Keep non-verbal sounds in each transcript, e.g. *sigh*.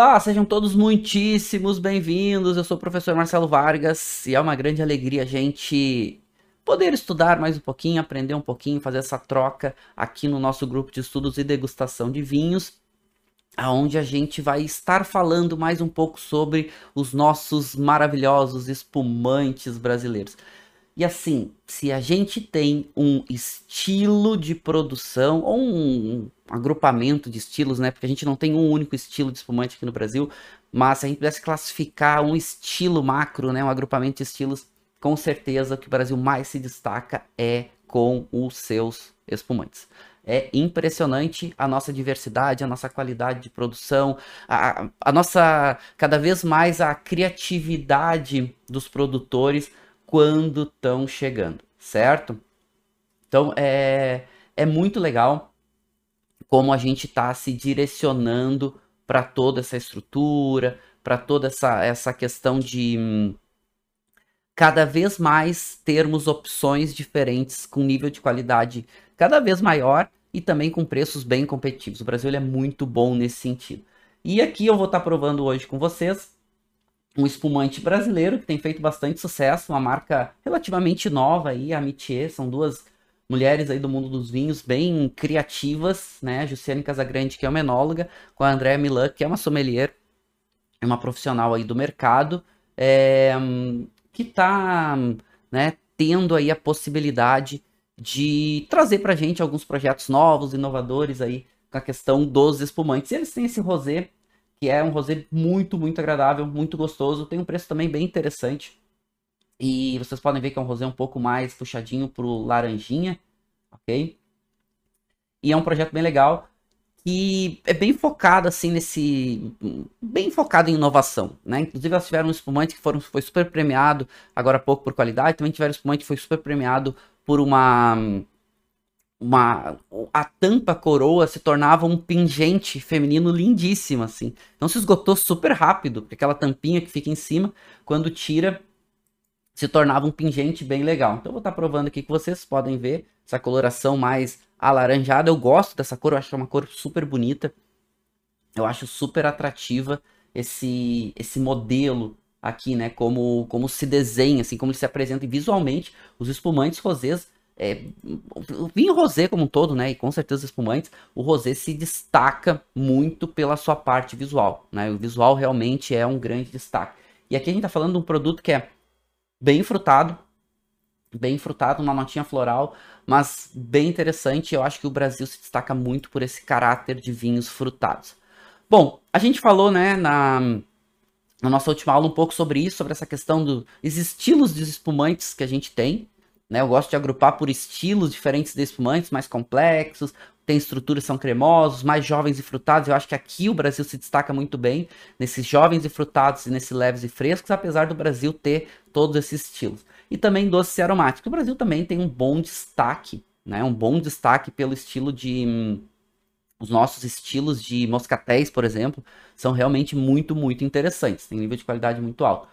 Olá, sejam todos muitíssimos bem-vindos. Eu sou o professor Marcelo Vargas e é uma grande alegria a gente poder estudar mais um pouquinho, aprender um pouquinho, fazer essa troca aqui no nosso grupo de estudos e degustação de vinhos, aonde a gente vai estar falando mais um pouco sobre os nossos maravilhosos espumantes brasileiros. E assim, se a gente tem um estilo de produção ou um, agrupamento de estilos, né? Porque a gente não tem um único estilo de espumante aqui no Brasil, mas se a gente pudesse classificar um estilo macro, né? Um agrupamento de estilos, com certeza o que o Brasil mais se destaca é com os seus espumantes. É impressionante a nossa diversidade, a nossa qualidade de produção, a, a nossa, cada vez mais a criatividade dos produtores quando estão chegando, certo? Então é, é muito legal como a gente está se direcionando para toda essa estrutura, para toda essa, essa questão de hum, cada vez mais termos opções diferentes com nível de qualidade cada vez maior e também com preços bem competitivos. O Brasil é muito bom nesse sentido. E aqui eu vou estar tá provando hoje com vocês um espumante brasileiro que tem feito bastante sucesso, uma marca relativamente nova aí, a Amitié, são duas mulheres aí do mundo dos vinhos bem criativas, né? A Jussiane Casagrande, que é uma enóloga, com a Andréa Milan, que é uma sommelier, é uma profissional aí do mercado, é, que está né, tendo aí a possibilidade de trazer para a gente alguns projetos novos, inovadores aí com a questão dos espumantes. E eles têm esse rosé que é um rosé muito, muito agradável, muito gostoso. Tem um preço também bem interessante. E vocês podem ver que é um rosé um pouco mais puxadinho pro laranjinha, ok? E é um projeto bem legal que é bem focado assim nesse bem focado em inovação, né? Inclusive elas tiveram um espumante que foram, foi super premiado agora há pouco por qualidade, também tiveram um espumante que foi super premiado por uma uma a tampa coroa se tornava um pingente feminino lindíssimo assim. Então se esgotou super rápido, porque aquela tampinha que fica em cima, quando tira, se tornava um pingente bem legal. Então eu vou estar tá provando aqui que vocês podem ver essa coloração mais alaranjada. Eu gosto dessa cor, eu acho que é uma cor super bonita. Eu acho super atrativa esse esse modelo aqui, né, como como se desenha, assim, como ele se apresenta visualmente. Os espumantes rosés é, o vinho rosé como um todo, né, e com certeza os espumantes, o rosé se destaca muito pela sua parte visual, né, o visual realmente é um grande destaque. E aqui a gente está falando de um produto que é bem frutado, bem frutado, uma notinha floral, mas bem interessante, eu acho que o Brasil se destaca muito por esse caráter de vinhos frutados. Bom, a gente falou, né, na, na nossa última aula um pouco sobre isso, sobre essa questão dos estilos de espumantes que a gente tem, né? Eu gosto de agrupar por estilos diferentes de espumantes, mais complexos, tem estruturas são cremosos, mais jovens e frutados. Eu acho que aqui o Brasil se destaca muito bem nesses jovens e frutados e nesses leves e frescos, apesar do Brasil ter todos esses estilos. E também doces e aromáticos. O Brasil também tem um bom destaque, né? Um bom destaque pelo estilo de hum, os nossos estilos de moscatéis, por exemplo, são realmente muito, muito interessantes. Tem nível de qualidade muito alto.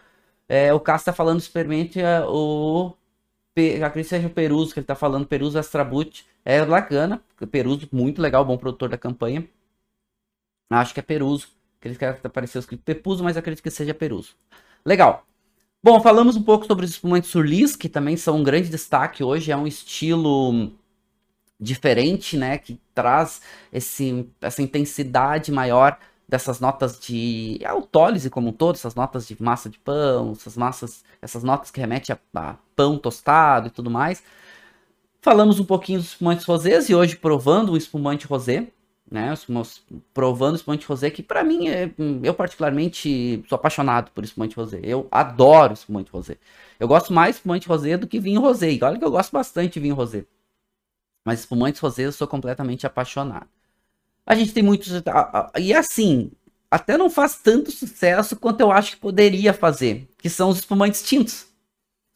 É, o Cássio está falando, experimente o acredito que seja o Peruso, que ele tá falando, Peruso Astrabut, é Lagana, Peruso, muito legal, bom produtor da campanha. Acho que é Peruso, que ele quer aparecer escrito Pepuso, mas acredito que seja Peruso. Legal. Bom, falamos um pouco sobre os espumantes surlis, que também são um grande destaque hoje, é um estilo diferente, né, que traz esse, essa intensidade maior dessas notas de autólise como um todo, essas notas de massa de pão, essas massas, essas notas que remetem a, a pão tostado e tudo mais. Falamos um pouquinho dos espumantes rosés e hoje provando um espumante rosé, né? Provando espumante rosé, que para mim, é, eu particularmente sou apaixonado por espumante rosé. Eu adoro espumante rosé. Eu gosto mais espumante rosé do que vinho rosé. E olha que eu gosto bastante de vinho rosé. Mas espumantes rosé eu sou completamente apaixonado. A gente tem muitos... E assim, até não faz tanto sucesso quanto eu acho que poderia fazer. Que são os espumantes tintos.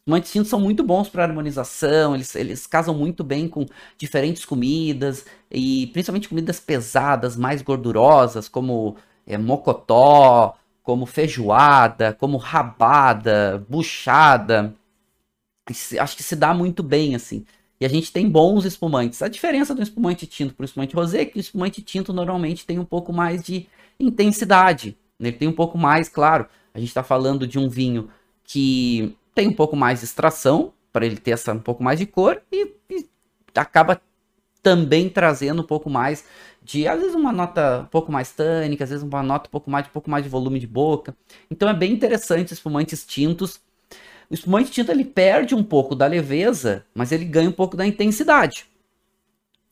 Espumantes tintos são muito bons para harmonização, eles, eles casam muito bem com diferentes comidas, e principalmente comidas pesadas, mais gordurosas, como é, mocotó, como feijoada, como rabada, buchada. Acho que se dá muito bem, assim. E a gente tem bons espumantes. A diferença do espumante tinto para o espumante rosé é que o espumante tinto normalmente tem um pouco mais de intensidade. Né? Ele tem um pouco mais, claro, a gente está falando de um vinho que tem um pouco mais de extração, para ele ter essa um pouco mais de cor, e, e acaba também trazendo um pouco mais de, às vezes, uma nota um pouco mais tânica, às vezes uma nota um pouco mais, um pouco mais de volume de boca. Então é bem interessante espumantes tintos. O espumante tinto ele perde um pouco da leveza, mas ele ganha um pouco da intensidade.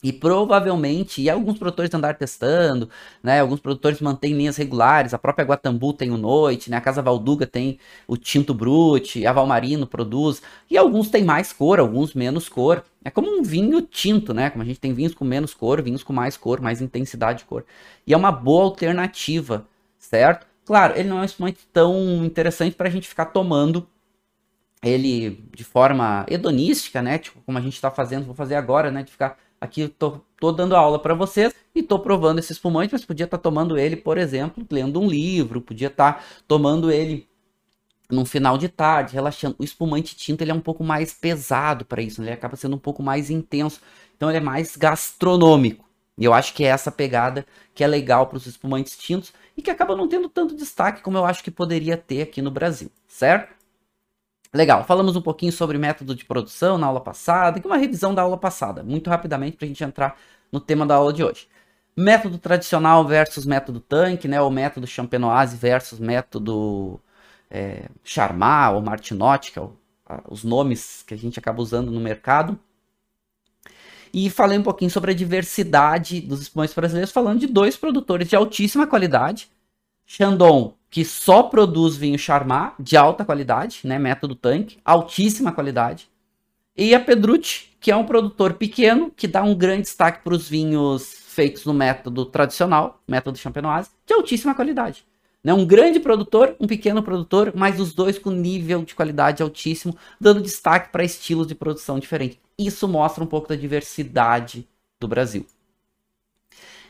E provavelmente, e alguns produtores andar testando, né? Alguns produtores mantêm linhas regulares, a própria Guatambu tem o Noite, né? A Casa Valduga tem o Tinto Brute, a Valmarino produz, e alguns têm mais cor, alguns menos cor. É como um vinho tinto, né? Como a gente tem vinhos com menos cor, vinhos com mais cor, mais intensidade de cor. E é uma boa alternativa, certo? Claro, ele não é um espumante tão interessante para a gente ficar tomando ele de forma hedonística, né? Tipo, como a gente está fazendo, vou fazer agora, né? De ficar Aqui tô, tô dando aula para vocês e tô provando esse espumante, mas podia estar tá tomando ele, por exemplo, lendo um livro, podia estar tá tomando ele num final de tarde, relaxando. O espumante tinto ele é um pouco mais pesado para isso, né? ele acaba sendo um pouco mais intenso, então ele é mais gastronômico. E eu acho que é essa pegada que é legal para os espumantes tintos e que acaba não tendo tanto destaque como eu acho que poderia ter aqui no Brasil, certo? Legal, falamos um pouquinho sobre método de produção na aula passada, e uma revisão da aula passada, muito rapidamente para a gente entrar no tema da aula de hoje. Método tradicional versus método tanque, né, ou método champenoise versus método é, Charmat ou Martinotti, que é o, a, os nomes que a gente acaba usando no mercado. E falei um pouquinho sobre a diversidade dos espumantes brasileiros, falando de dois produtores de altíssima qualidade, Chandon que só produz vinho Charmat de alta qualidade, né, método tanque, altíssima qualidade. E a Pedrucci, que é um produtor pequeno, que dá um grande destaque para os vinhos feitos no método tradicional, método champenoise, de altíssima qualidade. Né, um grande produtor, um pequeno produtor, mas os dois com nível de qualidade altíssimo, dando destaque para estilos de produção diferentes. Isso mostra um pouco da diversidade do Brasil.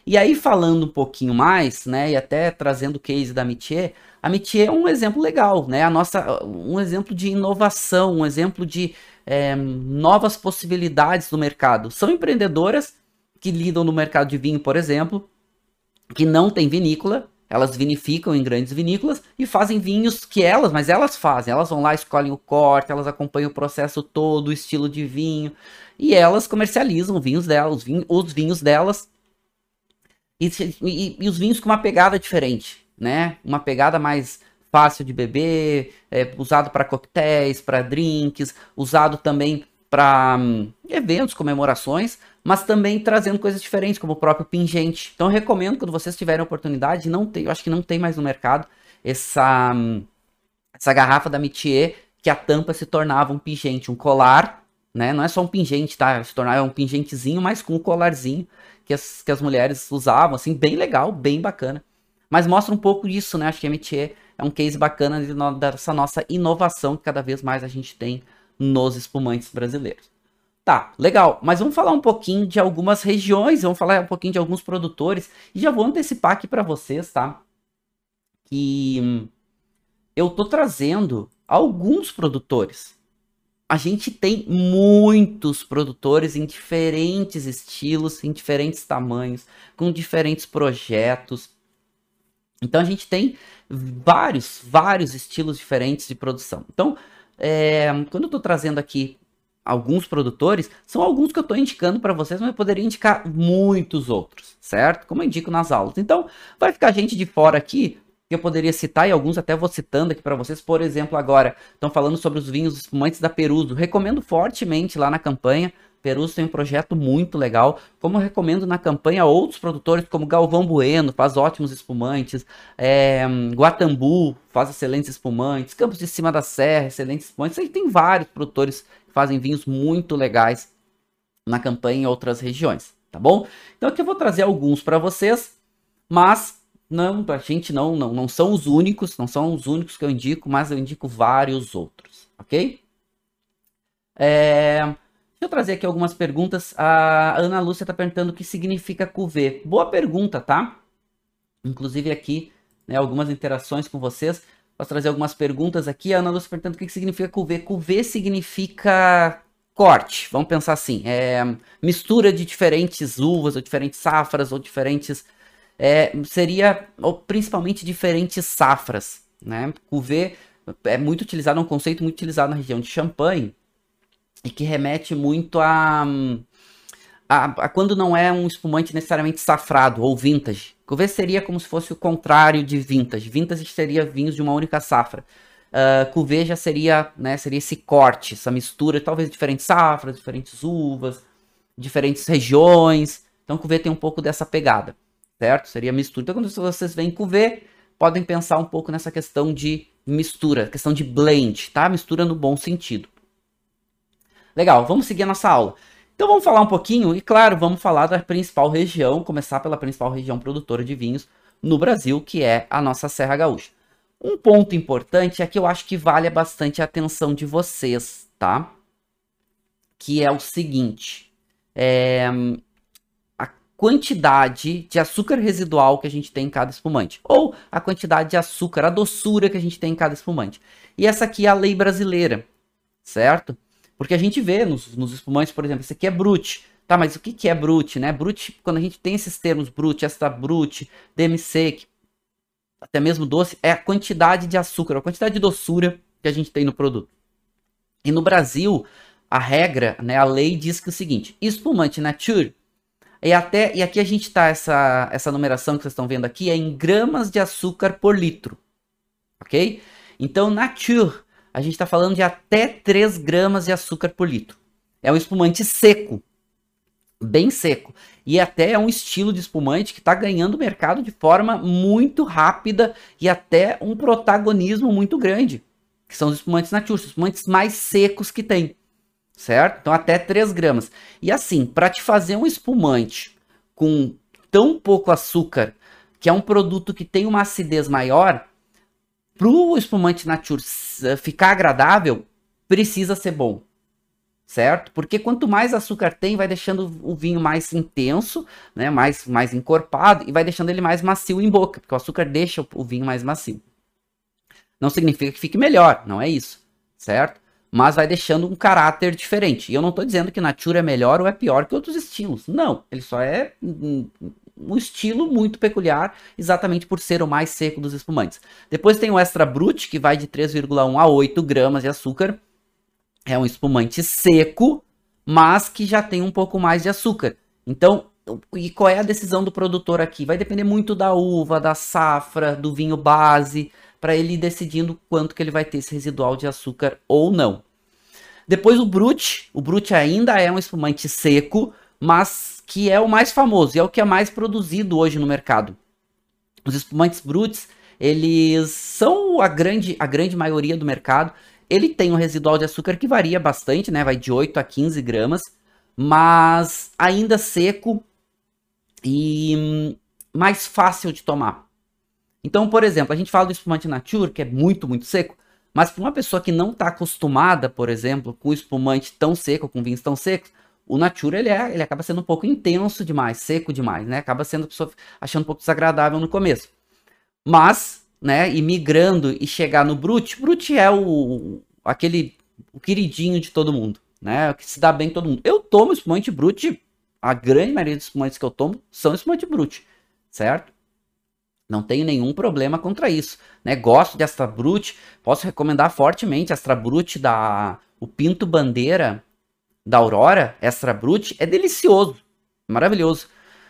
E aí, falando um pouquinho mais, né, e até trazendo o case da Mitier, a Mitier é um exemplo legal, né, a nossa, um exemplo de inovação, um exemplo de é, novas possibilidades no mercado. São empreendedoras que lidam no mercado de vinho, por exemplo, que não tem vinícola, elas vinificam em grandes vinícolas e fazem vinhos que elas, mas elas fazem, elas vão lá, escolhem o corte, elas acompanham o processo todo, o estilo de vinho, e elas comercializam vinhos delas, os vinhos, os vinhos delas e, e, e, os vinhos com uma pegada diferente, né? Uma pegada mais fácil de beber, é, usado para coquetéis, para drinks, usado também para hum, eventos, comemorações, mas também trazendo coisas diferentes, como o próprio pingente. Então recomendo quando vocês tiverem oportunidade, não tem, eu acho que não tem mais no mercado essa hum, essa garrafa da Mitier que a tampa se tornava um pingente, um colar, né? Não é só um pingente, tá? Se tornava um pingentezinho, mas com um colarzinho que as, que as mulheres usavam, assim, bem legal, bem bacana. Mas mostra um pouco disso, né? Acho que a MTA é um case bacana dessa nossa inovação que cada vez mais a gente tem nos espumantes brasileiros. Tá, legal, mas vamos falar um pouquinho de algumas regiões, vamos falar um pouquinho de alguns produtores, e já vou antecipar aqui para vocês, tá? Que hum, eu tô trazendo alguns produtores a gente tem muitos produtores em diferentes estilos, em diferentes tamanhos, com diferentes projetos. Então a gente tem vários, vários estilos diferentes de produção. Então, é, quando eu estou trazendo aqui alguns produtores, são alguns que eu estou indicando para vocês, mas eu poderia indicar muitos outros, certo? Como eu indico nas aulas. Então, vai ficar gente de fora aqui que eu poderia citar, e alguns até vou citando aqui para vocês. Por exemplo, agora, estão falando sobre os vinhos espumantes da Peruso. Recomendo fortemente lá na campanha Perus tem um projeto muito legal, como eu recomendo na campanha outros produtores, como Galvão Bueno, faz ótimos espumantes, é, Guatambu faz excelentes espumantes, Campos de Cima da Serra, excelentes espumantes, aí tem vários produtores que fazem vinhos muito legais na campanha em outras regiões, tá bom? Então aqui eu vou trazer alguns para vocês, mas não, a gente não, não, não são os únicos, não são os únicos que eu indico, mas eu indico vários outros, ok? É, deixa eu trazer aqui algumas perguntas. A Ana Lúcia está perguntando o que significa cuvê. Boa pergunta, tá? Inclusive aqui, né, algumas interações com vocês. Posso trazer algumas perguntas aqui. A Ana Lúcia perguntando o que significa cuvê. Cuvê significa corte. Vamos pensar assim. É mistura de diferentes uvas, ou diferentes safras, ou diferentes... É, seria ou principalmente diferentes safras, né? É muito utilizado, é um conceito muito utilizado na região de Champagne, e que remete muito a, a, a, quando não é um espumante necessariamente safrado ou vintage. Cuvée seria como se fosse o contrário de vintage. Vintage seria vinhos de uma única safra. Uh, já seria, né, seria esse corte, essa mistura, talvez diferentes safras, diferentes uvas, diferentes regiões. Então Cuvée tem um pouco dessa pegada, certo? Seria mistura. Então quando vocês veem Cuvée, podem pensar um pouco nessa questão de mistura, questão de blend, tá? Mistura no bom sentido. Legal, vamos seguir a nossa aula. Então vamos falar um pouquinho, e claro, vamos falar da principal região, começar pela principal região produtora de vinhos no Brasil, que é a nossa Serra Gaúcha. Um ponto importante é que eu acho que vale bastante a atenção de vocês, tá? Que é o seguinte, é, quantidade de açúcar residual que a gente tem em cada espumante, ou a quantidade de açúcar, a doçura que a gente tem em cada espumante. E essa aqui é a lei brasileira, certo? Porque a gente vê nos, nos espumantes, por exemplo, esse aqui é brute. Tá, mas o que, que é brute, né? Brute, quando a gente tem esses termos brute, extra brute, demi-sec, até mesmo doce, é a quantidade de açúcar, a quantidade de doçura que a gente tem no produto. E no Brasil, a regra, né, a lei diz que é o seguinte, espumante nature, e até e aqui a gente tá essa essa numeração que vocês estão vendo aqui é em gramas de açúcar por litro. OK? Então nature a gente está falando de até 3 gramas de açúcar por litro. É um espumante seco, bem seco. E até é um estilo de espumante que está ganhando mercado de forma muito rápida e até um protagonismo muito grande. Que são os espumantes nature, os espumantes mais secos que tem. Certo? Então até 3 gramas. E assim, para te fazer um espumante com tão pouco açúcar, que é um produto que tem uma acidez maior, para o espumante nature eh, ficar agradável, precisa ser bom. Certo? Porque quanto mais açúcar tem, vai deixando o vinho mais intenso, né? mais, mais encorpado e vai deixando ele mais macio em boca, porque o açúcar deixa o vinho mais macio. Não significa que fique melhor, não é isso, certo? Mas vai deixando um caráter diferente. E eu não estou dizendo que Nature é melhor ou é pior que outros estilos. Não, ele só é um estilo muito peculiar, exatamente por ser o mais seco dos espumantes. Depois tem o Extra Brut, que vai de 3,1 a 8 gramas de açúcar. É um espumante seco, mas que já tem um pouco mais de açúcar. Então, e qual é a decisão do produtor aqui? Vai depender muito da uva, da safra, do vinho base, para ele ir decidindo quanto que ele vai ter esse residual de açúcar ou não. Depois o Brut, o Brut ainda é um espumante seco, mas que é o mais famoso e é o que é mais produzido hoje no mercado. Os espumantes bruts, eles são a grande, a grande maioria do mercado. Ele tem um residual de açúcar que varia bastante, né? Vai de 8 a 15 gramas, mas ainda seco e hum, mais fácil de tomar. Então, por exemplo, a gente fala do espumante nature, que é muito, muito seco, mas para uma pessoa que não está acostumada, por exemplo, com espumante tão seco, com vinhos tão secos, o Natura ele, é, ele acaba sendo um pouco intenso demais, seco demais, né? Acaba sendo a pessoa achando um pouco desagradável no começo. Mas, né, e migrando e chegar no Brute, Brute é o aquele o queridinho de todo mundo, né? Que se dá bem todo mundo. Eu tomo espumante Brute, a grande maioria dos espumantes que eu tomo são espumante Brute, certo? Não tenho nenhum problema contra isso, né? Gosto de Astra Brute, posso recomendar fortemente Astra Brute da o Pinto Bandeira, da Aurora, Extra Brut, é delicioso, maravilhoso,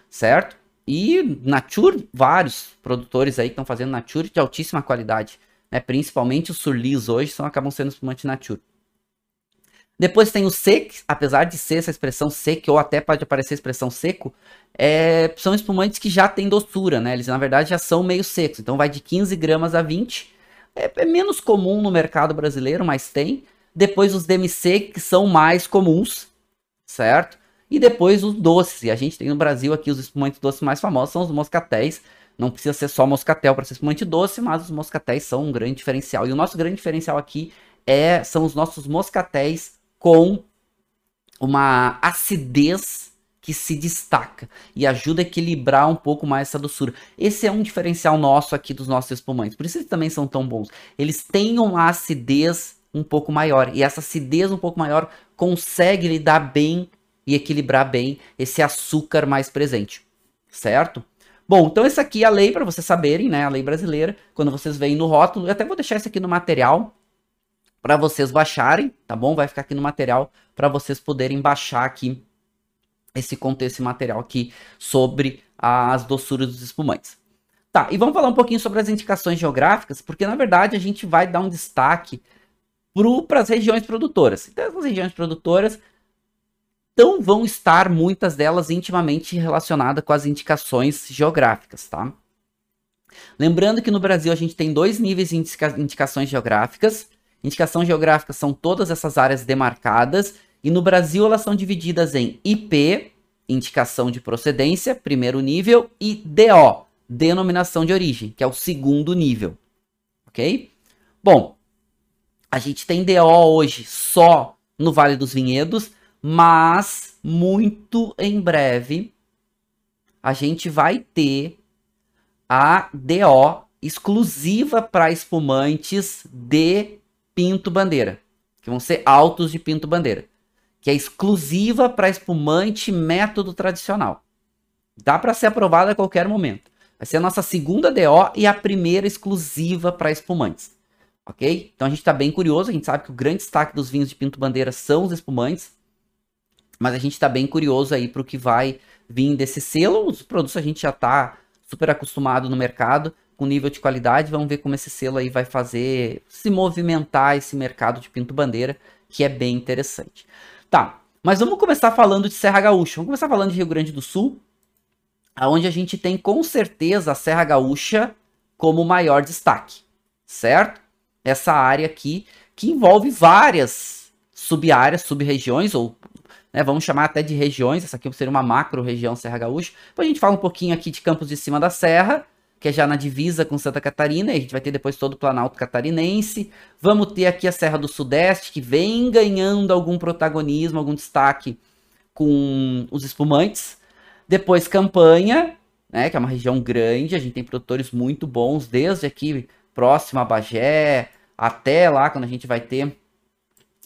certo? E Nature, vários produtores aí estão fazendo Nature de altíssima qualidade, né? Principalmente os Surlis hoje são, acabam sendo espumante Nature. Depois tem o sec, apesar de ser essa expressão sec, ou até pode aparecer a expressão seco, é, são espumantes que já têm doçura, né? Eles na verdade já são meio secos. Então vai de 15 gramas a 20. É, é menos comum no mercado brasileiro, mas tem. Depois os demi-sec, que são mais comuns, certo? E depois os doces. E a gente tem no Brasil aqui os espumantes doces mais famosos, são os moscatéis. Não precisa ser só moscatel para ser espumante doce, mas os moscatéis são um grande diferencial. E o nosso grande diferencial aqui é, são os nossos moscatéis com uma acidez que se destaca e ajuda a equilibrar um pouco mais essa doçura. Esse é um diferencial nosso aqui dos nossos espumantes. Por isso eles também são tão bons. Eles têm uma acidez um pouco maior e essa acidez um pouco maior consegue lidar bem e equilibrar bem esse açúcar mais presente, certo? Bom, então essa aqui é a lei para vocês saberem, né? A lei brasileira. Quando vocês veem no rótulo, eu até vou deixar isso aqui no material para vocês baixarem, tá bom? Vai ficar aqui no material para vocês poderem baixar aqui esse contexto, esse material aqui sobre as doçuras dos espumantes. Tá, e vamos falar um pouquinho sobre as indicações geográficas, porque na verdade a gente vai dar um destaque para as regiões produtoras. Então, as regiões produtoras então vão estar muitas delas intimamente relacionadas com as indicações geográficas, tá? Lembrando que no Brasil a gente tem dois níveis de indica indicações geográficas. Indicação geográfica são todas essas áreas demarcadas e no Brasil elas são divididas em IP, indicação de procedência, primeiro nível, e DO, denominação de origem, que é o segundo nível. Ok? Bom, a gente tem DO hoje só no Vale dos Vinhedos, mas muito em breve a gente vai ter a DO exclusiva para espumantes de Pinto Bandeira, que vão ser altos de Pinto Bandeira, que é exclusiva para espumante método tradicional. Dá para ser aprovada a qualquer momento. Vai ser a nossa segunda DO e a primeira exclusiva para espumantes. Ok? Então a gente está bem curioso, a gente sabe que o grande destaque dos vinhos de Pinto Bandeira são os espumantes, mas a gente está bem curioso aí para o que vai vir desse selo. Os produtos a gente já está super acostumado no mercado, com nível de qualidade. Vamos ver como esse selo aí vai fazer se movimentar esse mercado de pinto bandeira, que é bem interessante. Tá, mas vamos começar falando de Serra Gaúcha. Vamos começar falando de Rio Grande do Sul, aonde a gente tem com certeza a Serra Gaúcha como maior destaque, certo? Essa área aqui que envolve várias sub-áreas, sub-regiões, ou né, vamos chamar até de regiões, essa aqui seria uma macro região Serra Gaúcha. Depois a gente fala um pouquinho aqui de Campos de Cima da Serra, que é já na divisa com Santa Catarina, e a gente vai ter depois todo o Planalto Catarinense. Vamos ter aqui a Serra do Sudeste, que vem ganhando algum protagonismo, algum destaque com os espumantes. Depois Campanha, né, que é uma região grande, a gente tem produtores muito bons, desde aqui próximo a Bagé, até lá quando a gente vai ter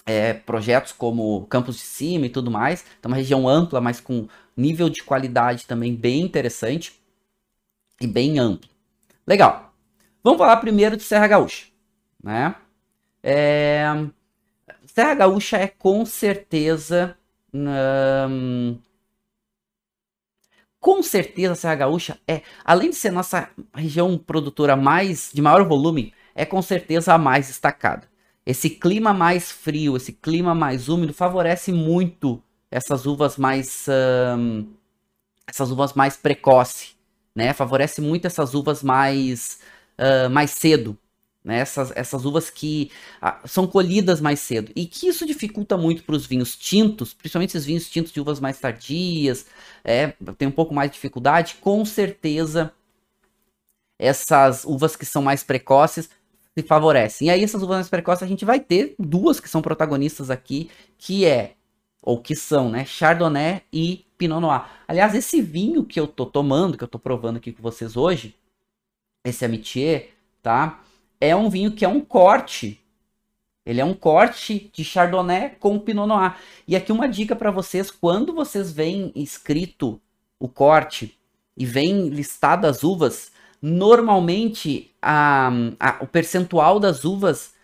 é, projetos como Campos de Cima e tudo mais. Então, uma região ampla, mas com nível de qualidade também bem interessante e bem amplo. Legal. Vamos falar primeiro de Serra Gaúcha, né? É... Serra Gaúcha é com certeza hum... com certeza Serra Gaúcha é, além de ser nossa região produtora mais de maior volume, é com certeza a mais destacada. Esse clima mais frio, esse clima mais úmido favorece muito essas uvas mais hum, essas uvas mais precoce, né? Favorece muito essas uvas mais, uh, mais cedo, né? Essas, essas uvas que uh, são colhidas mais cedo. E que isso dificulta muito para os vinhos tintos, principalmente esses vinhos tintos de uvas mais tardias, é, tem um pouco mais de dificuldade. Com certeza, essas uvas que são mais precoces se favorecem. E aí, essas uvas mais precoces, a gente vai ter duas que são protagonistas aqui, que é, ou que são, né? Chardonnay e Pinot Noir. Aliás, esse vinho que eu tô tomando, que eu tô provando aqui com vocês hoje, esse Amitié, tá? É um vinho que é um corte. Ele é um corte de Chardonnay com Pinot Noir. E aqui uma dica para vocês, quando vocês veem escrito o corte e vem listado as uvas, normalmente a, a, o percentual das uvas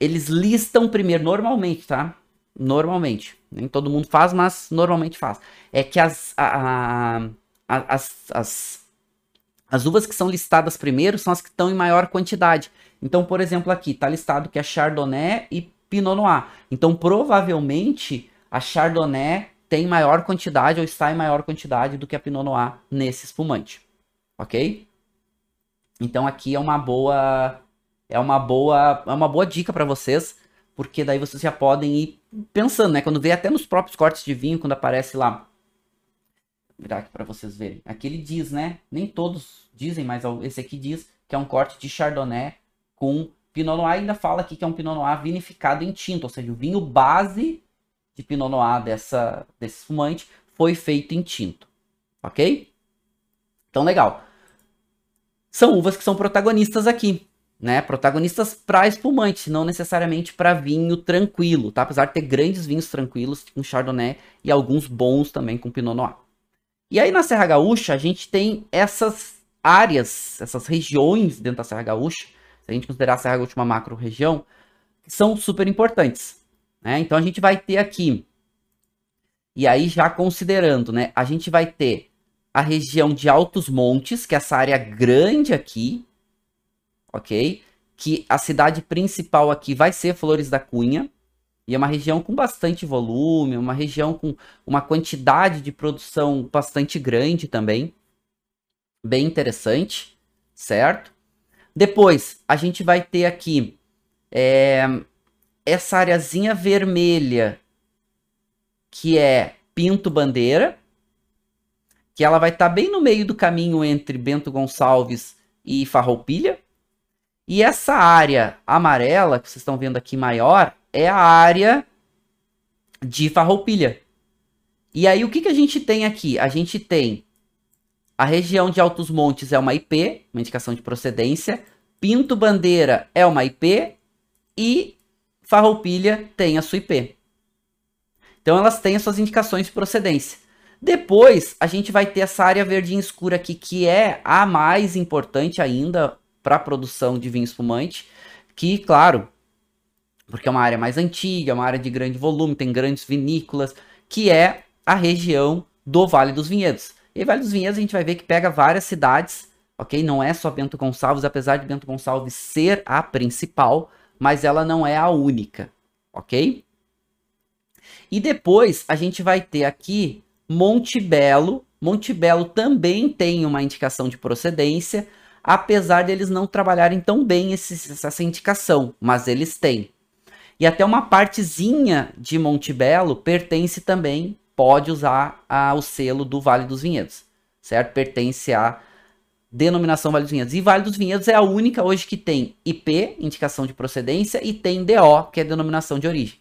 eles listam primeiro, normalmente, tá? Normalmente. Nem todo mundo faz, mas normalmente faz. É que as, a, a, as, as, as uvas que são listadas primeiro são as que estão em maior quantidade. Então, por exemplo, aqui está listado que é Chardonnay e Pinot Noir. Então, provavelmente, a Chardonnay tem maior quantidade ou está em maior quantidade do que a Pinot Noir nesse espumante, ok? Então aqui é uma boa é uma boa é uma boa dica para vocês, porque daí vocês já podem ir pensando, né? Quando vê até nos próprios cortes de vinho, quando aparece lá Vou virar aqui para vocês verem. Aqui ele diz, né? Nem todos dizem, mas esse aqui diz que é um corte de Chardonnay com Pinot Noir. Ainda fala aqui que é um Pinot Noir vinificado em tinto, ou seja, o vinho base de Pinot Noir dessa, desse espumante foi feito em tinto. Ok? Então, legal. São uvas que são protagonistas aqui, né? Protagonistas para espumante, não necessariamente para vinho tranquilo, tá? Apesar de ter grandes vinhos tranquilos com Chardonnay e alguns bons também com Pinot Noir. E aí na Serra Gaúcha a gente tem essas áreas, essas regiões dentro da Serra Gaúcha, se a gente considerar a Serra Gaúcha uma macro região, que são super importantes. Né? Então a gente vai ter aqui, e aí já considerando, né, a gente vai ter a região de Altos Montes, que é essa área grande aqui, ok? Que a cidade principal aqui vai ser Flores da Cunha, e é uma região com bastante volume, uma região com uma quantidade de produção bastante grande também. Bem interessante, certo? Depois, a gente vai ter aqui é, essa areazinha vermelha, que é Pinto Bandeira, que ela vai estar tá bem no meio do caminho entre Bento Gonçalves e Farroupilha. E essa área amarela, que vocês estão vendo aqui maior, é a área de Farroupilha. E aí, o que, que a gente tem aqui? A gente tem a região de Altos Montes é uma IP, uma indicação de procedência. Pinto Bandeira é uma IP. E Farroupilha tem a sua IP. Então elas têm as suas indicações de procedência. Depois a gente vai ter essa área verdinha escura aqui, que é a mais importante ainda para produção de vinho espumante, que, claro, porque é uma área mais antiga, é uma área de grande volume, tem grandes vinícolas, que é a região do Vale dos Vinhedos. E Vale dos Vinhedos a gente vai ver que pega várias cidades, ok? Não é só Bento Gonçalves, apesar de Bento Gonçalves ser a principal, mas ela não é a única, ok? E depois a gente vai ter aqui Monte Belo. Monte Belo também tem uma indicação de procedência, apesar deles não trabalharem tão bem esse, essa indicação, mas eles têm. E até uma partezinha de Monte Belo pertence também, pode usar a, o selo do Vale dos Vinhedos, certo? Pertence a denominação Vale dos Vinhedos. E Vale dos Vinhedos é a única hoje que tem IP, indicação de procedência, e tem DO, que é denominação de origem.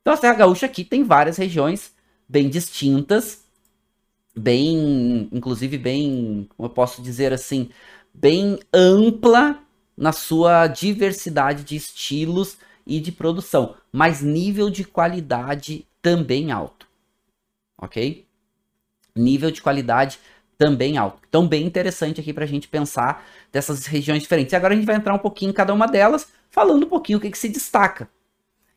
Então a Serra Gaúcha aqui tem várias regiões bem distintas, bem, inclusive bem, como eu posso dizer assim, bem ampla na sua diversidade de estilos e de produção, mas nível de qualidade também alto. OK? Nível de qualidade também alto. Então, bem interessante aqui para a gente pensar dessas regiões diferentes. E agora a gente vai entrar um pouquinho em cada uma delas, falando um pouquinho o que, que se destaca.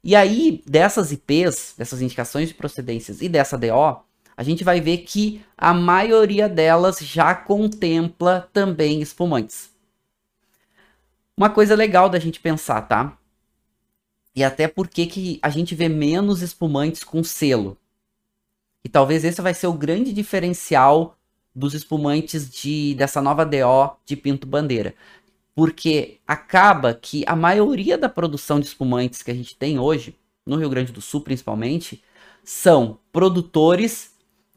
E aí, dessas IPs, dessas indicações de procedências e dessa DO, a gente vai ver que a maioria delas já contempla também espumantes. Uma coisa legal da gente pensar, tá? E até porque que a gente vê menos espumantes com selo. E talvez esse vai ser o grande diferencial dos espumantes de dessa nova DO de Pinto Bandeira. Porque acaba que a maioria da produção de espumantes que a gente tem hoje, no Rio Grande do Sul principalmente, são produtores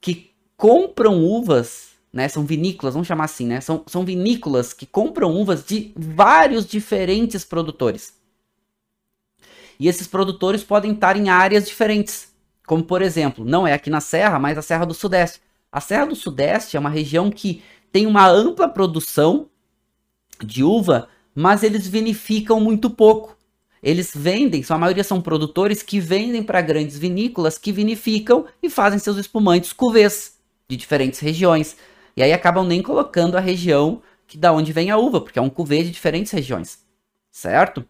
que compram uvas, né? São vinícolas, vamos chamar assim, né? São, são vinícolas que compram uvas de vários diferentes produtores. E esses produtores podem estar em áreas diferentes. Como, por exemplo, não é aqui na Serra, mas a Serra do Sudeste. A Serra do Sudeste é uma região que tem uma ampla produção de uva, mas eles vinificam muito pouco. Eles vendem, a maioria são produtores que vendem para grandes vinícolas que vinificam e fazem seus espumantes cuvês de diferentes regiões. E aí acabam nem colocando a região que da onde vem a uva, porque é um cuvê de diferentes regiões, certo?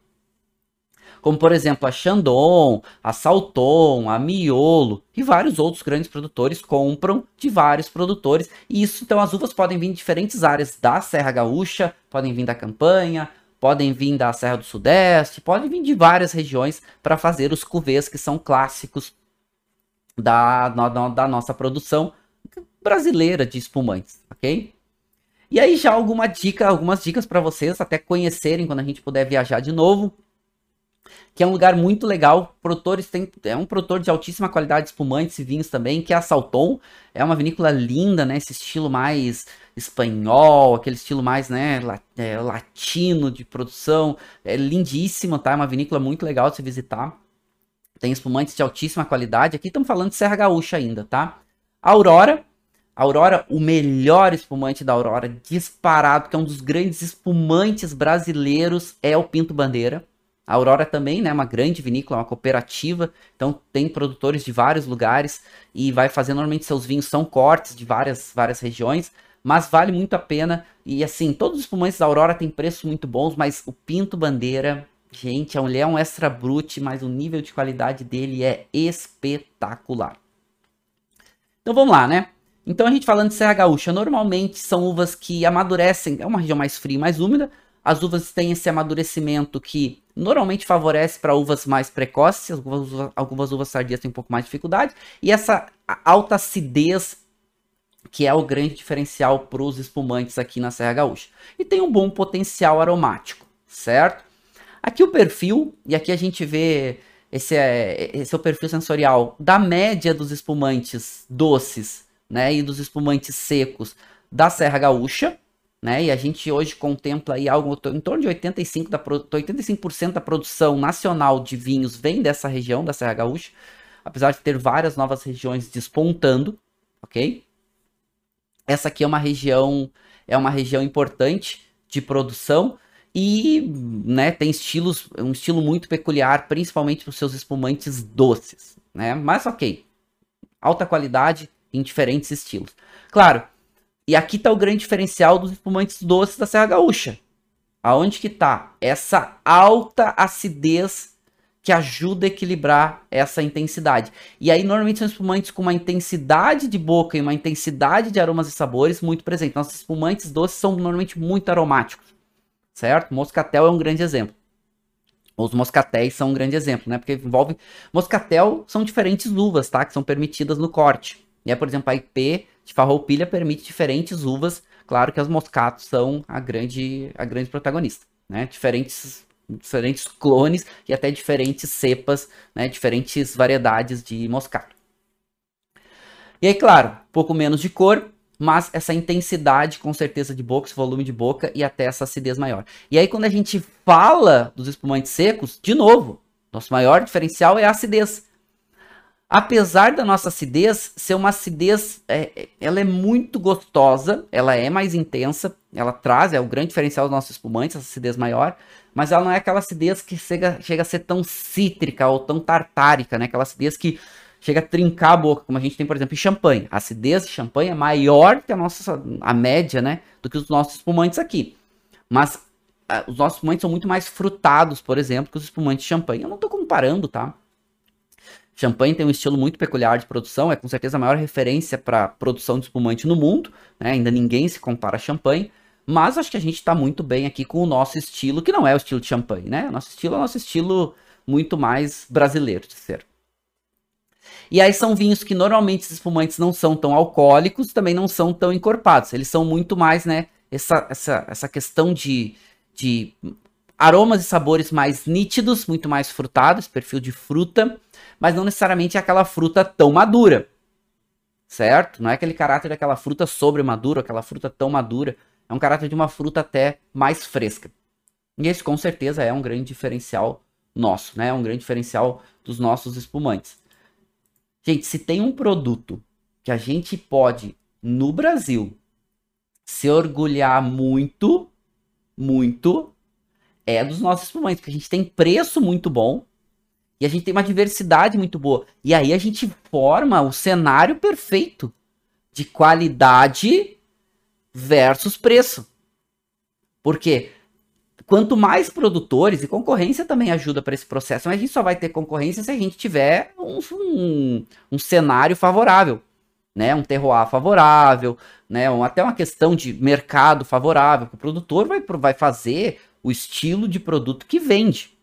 como por exemplo a Chandon, a Salton, a Miolo e vários outros grandes produtores compram de vários produtores. E isso, então, as uvas podem vir de diferentes áreas da Serra Gaúcha, podem vir da Campanha, podem vir da Serra do Sudeste, podem vir de várias regiões para fazer os cuvês que são clássicos da, da, da nossa produção brasileira de espumantes, ok? E aí já alguma dica, algumas dicas para vocês até conhecerem quando a gente puder viajar de novo que é um lugar muito legal. Produtores tem, é um produtor de altíssima qualidade de espumantes e vinhos também, que é a Salton. É uma vinícola linda, né? Esse estilo mais espanhol, aquele estilo mais, né, é, latino de produção. É lindíssima, tá? É uma vinícola muito legal de se visitar. Tem espumantes de altíssima qualidade. Aqui estamos falando de Serra Gaúcha ainda, tá? Aurora. Aurora, o melhor espumante da Aurora, disparado, que é um dos grandes espumantes brasileiros, é o Pinto Bandeira. A Aurora também, né, uma grande vinícola, uma cooperativa, então tem produtores de vários lugares e vai fazer normalmente seus vinhos são cortes de várias várias regiões, mas vale muito a pena. E assim, todos os espumantes da Aurora têm preços muito bons, mas o Pinto Bandeira, gente, é, um extra brute, mas o nível de qualidade dele é espetacular. Então vamos lá, né? Então a gente falando de Serra Gaúcha, normalmente são uvas que amadurecem, é uma região mais fria e mais úmida, as uvas têm esse amadurecimento que normalmente favorece para uvas mais precoces, algumas, algumas uvas tardias têm um pouco mais de dificuldade, e essa alta acidez que é o grande diferencial para os espumantes aqui na Serra Gaúcha. E tem um bom potencial aromático, certo? Aqui o perfil, e aqui a gente vê esse é, esse é o perfil sensorial da média dos espumantes doces, né, e dos espumantes secos da Serra Gaúcha, né? E a gente hoje contempla aí algo em torno de 85%, da, 85 da produção nacional de vinhos vem dessa região, da Serra Gaúcha, apesar de ter várias novas regiões despontando, ok? Essa aqui é uma região, é uma região importante de produção e né, tem estilos, um estilo muito peculiar, principalmente para os seus espumantes doces, né? Mas ok, alta qualidade em diferentes estilos. Claro, e aqui está o grande diferencial dos espumantes doces da Serra Gaúcha. Aonde que tá? Essa alta acidez que ajuda a equilibrar essa intensidade. E aí, normalmente, são espumantes com uma intensidade de boca e uma intensidade de aromas e sabores muito presente. Nossos espumantes doces são normalmente muito aromáticos, certo? Moscatel é um grande exemplo. Os moscatéis são um grande exemplo, né? Porque envolve... Moscatel são diferentes uvas, tá? Que são permitidas no corte. E é, por exemplo, a IP de farroupilha permite diferentes uvas. Claro que as moscatos são a grande, a grande protagonista, né? Diferentes, diferentes clones e até diferentes cepas, né? Diferentes variedades de moscato. E aí, claro, pouco menos de cor, mas essa intensidade com certeza de boca, esse volume de boca e até essa acidez maior. E aí quando a gente fala dos espumantes secos, de novo, nosso maior diferencial é a acidez apesar da nossa acidez ser uma acidez, é, ela é muito gostosa, ela é mais intensa, ela traz, é o grande diferencial dos nossos espumantes, essa acidez maior, mas ela não é aquela acidez que chega, chega a ser tão cítrica ou tão tartárica, né? Aquela acidez que chega a trincar a boca, como a gente tem, por exemplo, em champanhe. A acidez de champanhe é maior que a nossa, a média, né? Do que os nossos espumantes aqui. Mas a, os nossos espumantes são muito mais frutados, por exemplo, que os espumantes de champanhe. Eu não tô comparando, tá? Champanhe tem um estilo muito peculiar de produção, é com certeza a maior referência para produção de espumante no mundo, né? ainda ninguém se compara a champanhe, mas acho que a gente está muito bem aqui com o nosso estilo, que não é o estilo de champanhe, né? O nosso estilo é o nosso estilo muito mais brasileiro de ser. E aí são vinhos que normalmente os espumantes não são tão alcoólicos, também não são tão encorpados. Eles são muito mais, né, essa, essa, essa questão de, de aromas e sabores mais nítidos, muito mais frutados, perfil de fruta, mas não necessariamente aquela fruta tão madura. Certo? Não é aquele caráter daquela fruta sobre madura, aquela fruta tão madura. É um caráter de uma fruta até mais fresca. E esse com certeza é um grande diferencial nosso, né? É um grande diferencial dos nossos espumantes. Gente, se tem um produto que a gente pode, no Brasil, se orgulhar muito, muito, é dos nossos espumantes, porque a gente tem preço muito bom, e a gente tem uma diversidade muito boa. E aí a gente forma o cenário perfeito de qualidade versus preço. Porque quanto mais produtores, e concorrência também ajuda para esse processo, mas a gente só vai ter concorrência se a gente tiver um, um, um cenário favorável. Né, um terroir favorável, né, um, até uma questão de mercado favorável, que o produtor vai, vai fazer o estilo de produto que vende.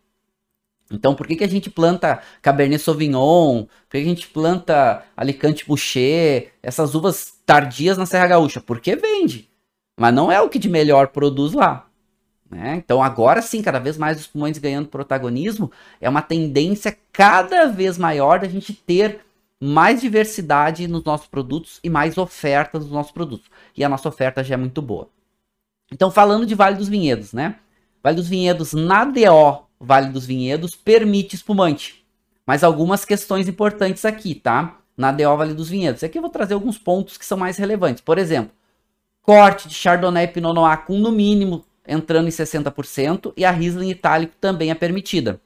Então, por que, que a gente planta Cabernet Sauvignon? Por que, que a gente planta Alicante Boucher? Essas uvas tardias na Serra Gaúcha? Porque vende. Mas não é o que de melhor produz lá. Né? Então, agora sim, cada vez mais os pulmões ganhando protagonismo, é uma tendência cada vez maior da gente ter mais diversidade nos nossos produtos e mais ofertas dos nossos produtos. E a nossa oferta já é muito boa. Então, falando de Vale dos Vinhedos, né? Vale dos Vinhedos na DO Vale dos Vinhedos permite espumante. Mas algumas questões importantes aqui, tá? Na DO Vale dos Vinhedos. Aqui eu vou trazer alguns pontos que são mais relevantes. Por exemplo, corte de Chardonnay e Pinot Noir com no mínimo entrando em 60% e a Riesling Itálico também é permitida.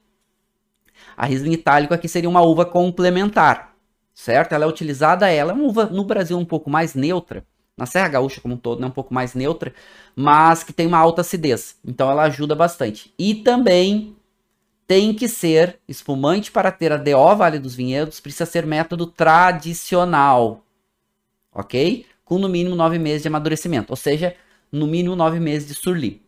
A Riesling Itálico aqui seria uma uva complementar, certo? Ela é utilizada, ela é uma uva no Brasil um pouco mais neutra, na Serra Gaúcha como um todo, né, um pouco mais neutra, mas que tem uma alta acidez. Então ela ajuda bastante. E também tem que ser espumante para ter a DO Vale dos Vinhedos, precisa ser método tradicional, ok? Com no mínimo nove meses de amadurecimento, ou seja, no mínimo nove meses de surli.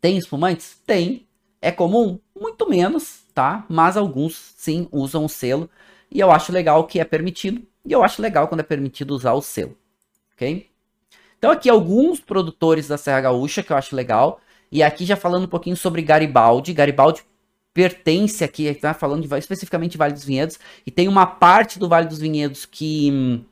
Tem espumantes? Tem. É comum? Muito menos, tá? Mas alguns sim usam o selo e eu acho legal que é permitido e eu acho legal quando é permitido usar o selo, ok? Então aqui alguns produtores da Serra Gaúcha que eu acho legal. E aqui já falando um pouquinho sobre Garibaldi. Garibaldi pertence aqui, está falando de, especificamente Vale dos Vinhedos, e tem uma parte do Vale dos Vinhedos que hum,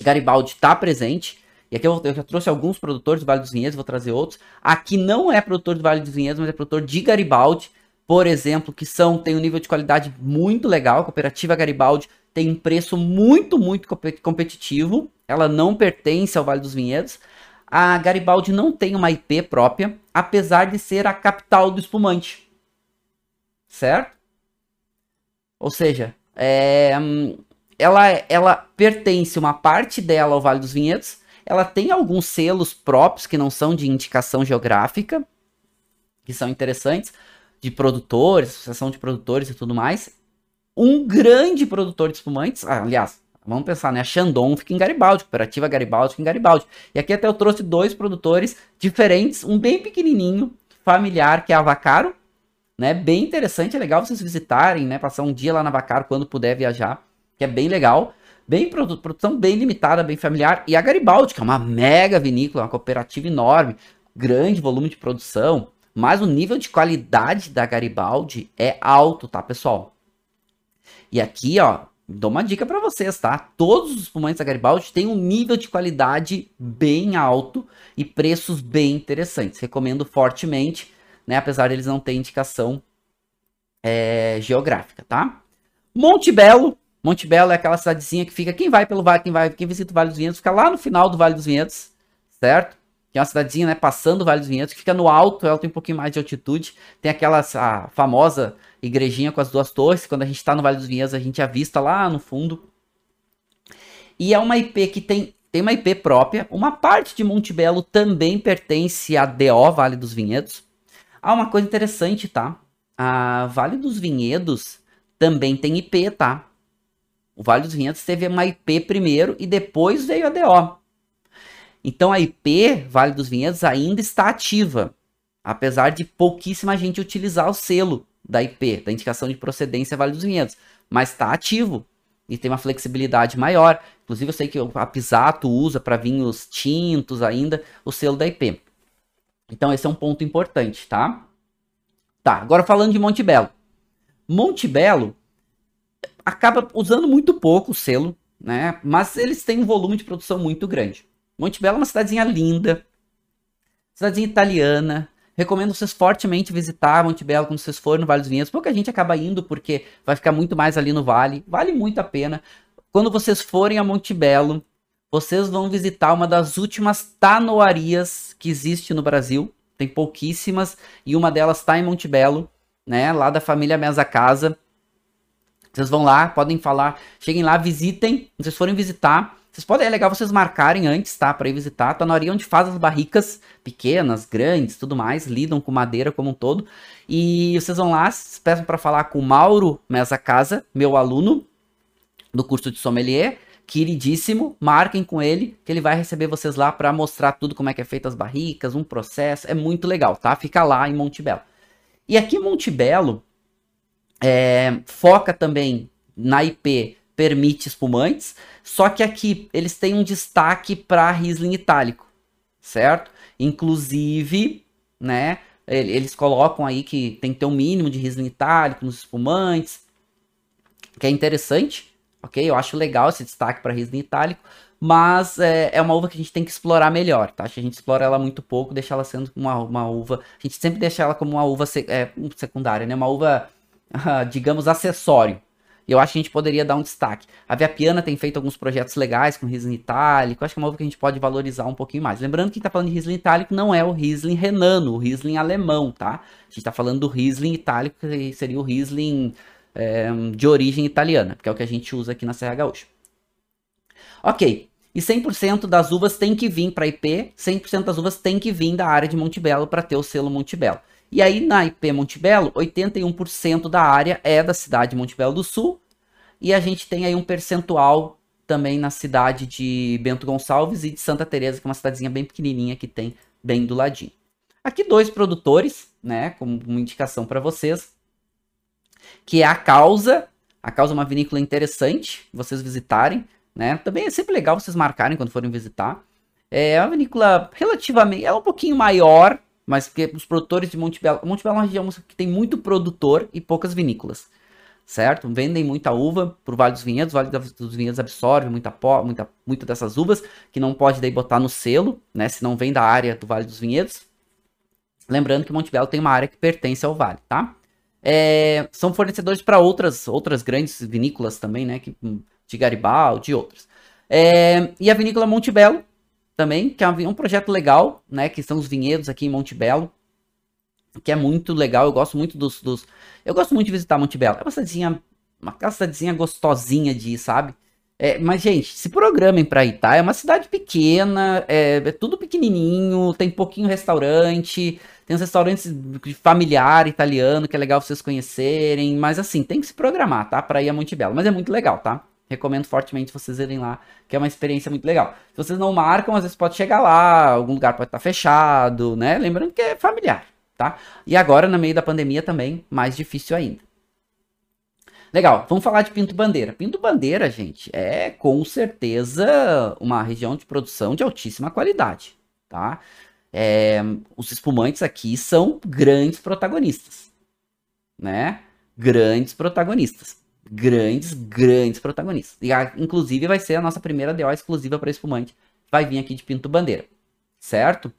Garibaldi está presente. E aqui eu, eu, já trouxe alguns produtores do Vale dos Vinhedos, vou trazer outros. Aqui não é produtor do Vale dos Vinhedos, mas é produtor de Garibaldi, por exemplo, que são tem um nível de qualidade muito legal. A cooperativa Garibaldi tem um preço muito, muito competitivo. Ela não pertence ao Vale dos Vinhedos. A Garibaldi não tem uma IP própria, apesar de ser a capital do espumante certo? Ou seja, é, ela, ela pertence uma parte dela ao Vale dos Vinhedos. Ela tem alguns selos próprios que não são de indicação geográfica, que são interessantes, de produtores, associação de produtores e tudo mais. Um grande produtor de espumantes, ah, aliás, vamos pensar, né? A Chandon fica em Garibaldi, Cooperativa Garibaldi fica em Garibaldi. E aqui até eu trouxe dois produtores diferentes, um bem pequenininho, familiar, que é a Avacaro, né? Bem interessante, é legal vocês visitarem, né? Passar um dia lá na Vacar quando puder viajar, que é bem legal. Bem produção bem limitada, bem familiar. E a Garibaldi, que é uma mega vinícola, uma cooperativa enorme, grande volume de produção, mas o nível de qualidade da Garibaldi é alto, tá, pessoal? E aqui, ó, dou uma dica para vocês, tá? Todos os espumantes da Garibaldi têm um nível de qualidade bem alto e preços bem interessantes. Recomendo fortemente né? Apesar de eles não terem indicação é, geográfica, tá? Monte Belo. Monte Belo é aquela cidadezinha que fica. Quem vai pelo vale, quem vai, quem visita o Vale dos Vinhedos, fica lá no final do Vale dos Vinhedos, certo? Que é uma cidadezinha, né? Passando o Vale dos Vinhedos, que fica no alto, ela tem um pouquinho mais de altitude. Tem aquela famosa igrejinha com as duas torres. Quando a gente tá no Vale dos Vinhedos, a gente avista lá no fundo. E é uma IP que tem, tem uma IP própria. Uma parte de Monte Belo também pertence a DO, Vale dos Vinhedos. Ah, uma coisa interessante, tá? A Vale dos Vinhedos também tem IP, tá? O Vale dos Vinhedos teve uma IP primeiro e depois veio a DO. Então a IP Vale dos Vinhedos ainda está ativa, apesar de pouquíssima gente utilizar o selo da IP, da indicação de procedência Vale dos Vinhedos, mas está ativo e tem uma flexibilidade maior. Inclusive eu sei que a Pisato usa para vinhos tintos ainda o selo da IP. Então esse é um ponto importante, tá? Tá, agora falando de Monte Belo. Monte Belo acaba usando muito pouco o selo, né? Mas eles têm um volume de produção muito grande. Monte Belo é uma cidadezinha linda, cidadezinha italiana. Recomendo vocês fortemente visitar Monte Belo quando vocês forem no Vale dos Vinhedos. Pouca gente acaba indo porque vai ficar muito mais ali no vale. Vale muito a pena. Quando vocês forem a Monte Belo, vocês vão visitar uma das últimas tanoarias que existe no Brasil. Tem pouquíssimas e uma delas está em Montebello, né? Lá da família Mesa Casa. Vocês vão lá, podem falar, cheguem lá, visitem. Vocês forem visitar, vocês podem, é legal vocês marcarem antes, tá? Para ir visitar. Tanoaria onde faz as barricas pequenas, grandes, tudo mais, lidam com madeira como um todo. E vocês vão lá, peçam para falar com o Mauro Mesa Casa, meu aluno do curso de sommelier queridíssimo, marquem com ele, que ele vai receber vocês lá para mostrar tudo como é que é feito as barricas, um processo, é muito legal, tá? Fica lá em Montebello. E aqui Montebello, é, foca também na IP permite espumantes, só que aqui eles têm um destaque para Riesling itálico, certo? Inclusive, né, eles colocam aí que tem que ter um mínimo de Riesling itálico nos espumantes, que é interessante, ok? Eu acho legal esse destaque para Riesling itálico, mas é, é, uma uva que a gente tem que explorar melhor, tá? A gente explora ela muito pouco, deixa ela sendo uma, uma uva. A gente sempre deixa ela como uma uva é, secundária, né? Uma uva, digamos, acessório. Eu acho que a gente poderia dar um destaque. A Via Piana tem feito alguns projetos legais com Riesling itálico. Acho que é uma uva que a gente pode valorizar um pouquinho mais. Lembrando que quem tá falando de Riesling itálico não é o Riesling renano, o Riesling alemão, tá? A gente tá falando do Riesling itálico, que seria o Riesling é, de origem italiana, que é o que a gente usa aqui na Serra Gaúcha. Ok. E 100% das uvas tem que vir para IP, 100% das uvas tem que vir da área de Montebello para ter o selo Montebello. E aí na IP Montebello, 81% da área é da cidade de Montebello do Sul, e a gente tem aí um percentual também na cidade de Bento Gonçalves e de Santa Teresa, que é uma cidadezinha bem pequenininha que tem bem do ladinho. Aqui dois produtores, né, como uma indicação para vocês, que é a Causa. A Causa é uma vinícola interessante, vocês visitarem, né? Também é sempre legal vocês marcarem quando forem visitar. É uma vinícola relativamente, é um pouquinho maior, mas porque os produtores de Montebello, Montebello é uma região que tem muito produtor e poucas vinícolas, certo? Vendem muita uva por Vale dos Vinhedos, o Vale dos Vinhedos absorve muita, muita, muita dessas uvas, que não pode daí botar no selo, né? Se não vem da área do Vale dos Vinhedos. Lembrando que Montebello tem uma área que pertence ao vale, tá? É, são fornecedores para outras, outras grandes vinícolas também, né? Que, de Garibaldi e outras. É, e a vinícola Montebello também, que é um projeto legal, né? Que são os vinhedos aqui em Montebello, que é muito legal. Eu gosto muito dos, dos... eu gosto muito de visitar Montebello. É uma cidadezinha, uma cidadezinha gostosinha de ir, sabe? É, mas, gente, se programem para ir, tá? É uma cidade pequena, é, é, tudo pequenininho, tem pouquinho restaurante, tem uns restaurantes familiar italiano que é legal vocês conhecerem, mas assim, tem que se programar, tá? Para ir a Montebello, mas é muito legal, tá? Recomendo fortemente vocês irem lá, que é uma experiência muito legal. Se vocês não marcam, às vezes pode chegar lá, algum lugar pode estar fechado, né? Lembrando que é familiar, tá? E agora, no meio da pandemia também, mais difícil ainda. Legal, vamos falar de Pinto Bandeira. Pinto Bandeira, gente, é com certeza uma região de produção de altíssima qualidade, tá? É, os espumantes aqui são grandes protagonistas, né? Grandes protagonistas. Grandes, grandes protagonistas. E, inclusive, vai ser a nossa primeira DO exclusiva para espumante. Vai vir aqui de Pinto Bandeira, certo?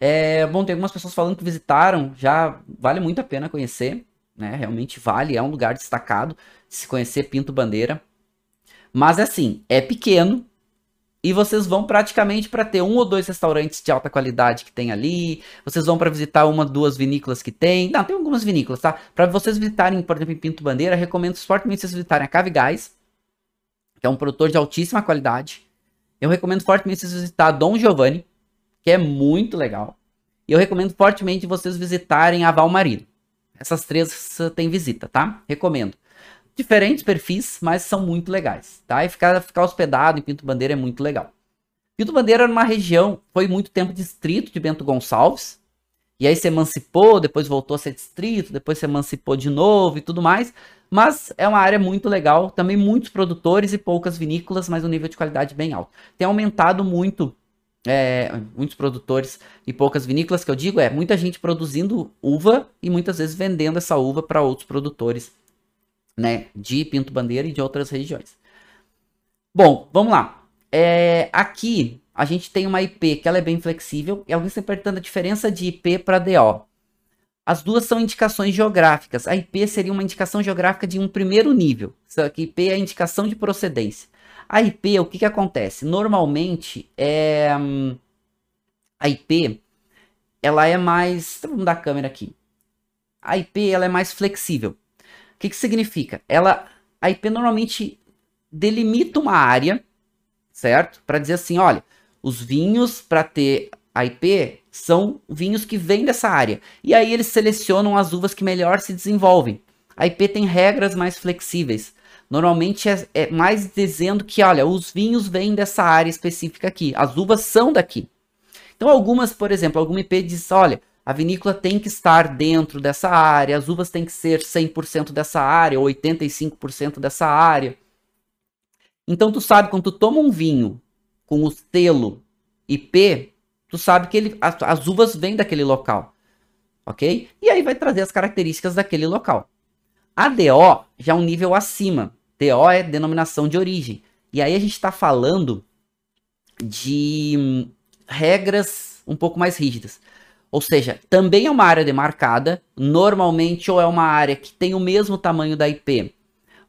É, bom, tem algumas pessoas falando que visitaram, já vale muito a pena conhecer né? Realmente vale, é um lugar destacado de se conhecer Pinto Bandeira. Mas assim, é pequeno e vocês vão praticamente para ter um ou dois restaurantes de alta qualidade que tem ali. Vocês vão para visitar uma, duas vinícolas que tem. Não, tem algumas vinícolas, tá? Para vocês visitarem, por exemplo, em Pinto Bandeira, recomendo fortemente vocês visitarem a Cave Gás, que é um produtor de altíssima qualidade. Eu recomendo fortemente vocês visitar Dom Giovanni, que é muito legal. E eu recomendo fortemente vocês visitarem a Valmarino. Essas três tem visita, tá? Recomendo. Diferentes perfis, mas são muito legais, tá? E ficar, ficar hospedado em Pinto Bandeira é muito legal. Pinto Bandeira era uma região, foi muito tempo distrito de Bento Gonçalves, e aí se emancipou, depois voltou a ser distrito, depois se emancipou de novo e tudo mais. Mas é uma área muito legal, também muitos produtores e poucas vinícolas, mas um nível de qualidade bem alto. Tem aumentado muito é, muitos produtores e poucas vinícolas, que eu digo, é muita gente produzindo uva e muitas vezes vendendo essa uva para outros produtores, né, de Pinto Bandeira e de outras regiões. Bom, vamos lá. É, aqui a gente tem uma IP que ela é bem flexível e alguém está perguntando a diferença de IP para DO. As duas são indicações geográficas. A IP seria uma indicação geográfica de um primeiro nível. Só que IP é a indicação de procedência. A IP, o que, que acontece? Normalmente, é, a IP, ela é mais... Vamos dar a câmera aqui. A IP, ela é mais flexível. Que, que significa? Ela, a IP normalmente delimita uma área, certo? Para dizer assim, olha, os vinhos para ter a IP são vinhos que vêm dessa área. E aí eles selecionam as uvas que melhor se desenvolvem. A IP tem regras mais flexíveis normalmente é, é, mais dizendo que, olha, os vinhos vêm dessa área específica aqui, as uvas são daqui. Então, algumas, por exemplo, alguma IP diz, olha, a vinícola tem que estar dentro dessa área, as uvas têm que ser 100% dessa área, ou 85% dessa área. Então, tu sabe, quando tu toma um vinho com o selo IP, tu sabe que ele, as, as uvas vêm daquele local, ok? E aí vai trazer as características daquele local. A DO já é um nível acima. DO é denominação de origem. E aí a gente está falando de hum, regras um pouco mais rígidas. Ou seja, também é uma área demarcada, normalmente ou é uma área que tem o mesmo tamanho da IP,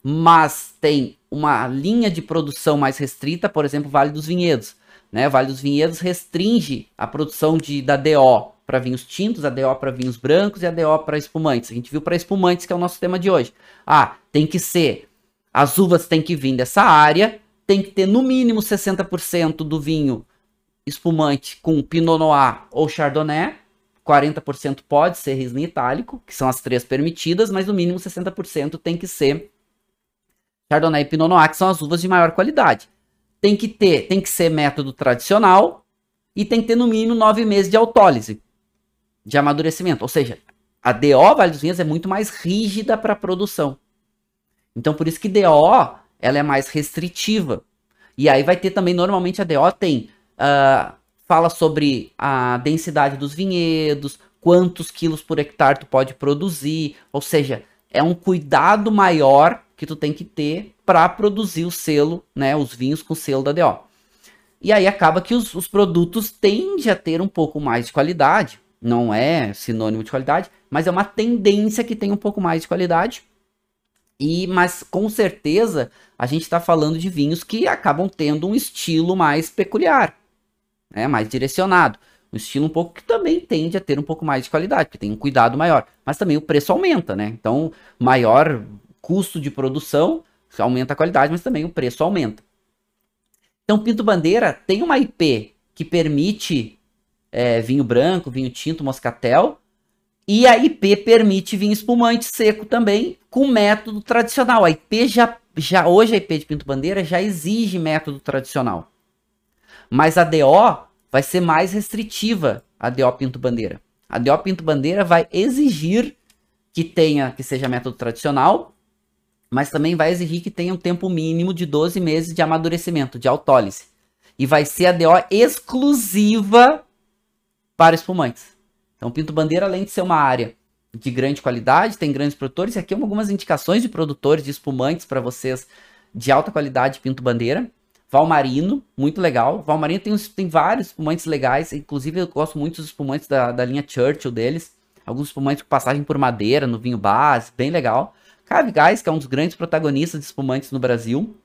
mas tem uma linha de produção mais restrita, por exemplo, Vale dos Vinhedos. Né? Vale dos Vinhedos restringe a produção de, da DO para vinhos tintos, a DO para vinhos brancos e a DO para espumantes. A gente viu para espumantes, que é o nosso tema de hoje. Ah, tem que ser, as uvas têm que vir dessa área, tem que ter no mínimo 60% do vinho espumante com Pinot Noir ou Chardonnay, 40% pode ser Riesling itálico, que são as três permitidas, mas no mínimo 60% tem que ser Chardonnay e Pinot Noir, que são as uvas de maior qualidade. Tem que ter, tem que ser método tradicional e tem que ter no mínimo nove meses de autólise, de amadurecimento. Ou seja, a DO Vale dos Vinhos é muito mais rígida para a produção. Então por isso que DO ela é mais restritiva. E aí vai ter também, normalmente a DO tem, uh, fala sobre a densidade dos vinhedos, quantos quilos por hectare tu pode produzir, ou seja, é um cuidado maior que tu tem que ter para produzir o selo, né, os vinhos com selo da DO. E aí acaba que os, os produtos tendem a ter um pouco mais de qualidade, não é sinônimo de qualidade, mas é uma tendência que tem um pouco mais de qualidade. E mas com certeza a gente está falando de vinhos que acabam tendo um estilo mais peculiar, né, mais direcionado. Um estilo um pouco que também tende a ter um pouco mais de qualidade, porque tem um cuidado maior. Mas também o preço aumenta, né? Então, maior custo de produção, aumenta a qualidade, mas também o preço aumenta. Então, Pinto Bandeira tem uma IP que permite é, vinho branco, vinho tinto, moscatel, e a IP permite vinho espumante seco também, com método tradicional. A IP já, já hoje a IP de Pinto Bandeira já exige método tradicional. Mas a DO vai ser mais restritiva, a DO Pinto Bandeira. A DO Pinto Bandeira vai exigir que tenha que seja método tradicional mas também vai exigir que tenha um tempo mínimo de 12 meses de amadurecimento, de autólise. E vai ser a DO exclusiva para espumantes. Então, Pinto Bandeira, além de ser uma área de grande qualidade, tem grandes produtores, e aqui algumas indicações de produtores de espumantes para vocês de alta qualidade Pinto Bandeira. Valmarino, muito legal. Valmarino tem, tem vários espumantes legais, inclusive eu gosto muito dos espumantes da, da linha Churchill deles. Alguns espumantes com passagem por madeira no vinho base, bem legal. Cave Gás, que é um dos grandes protagonistas de espumantes no Brasil.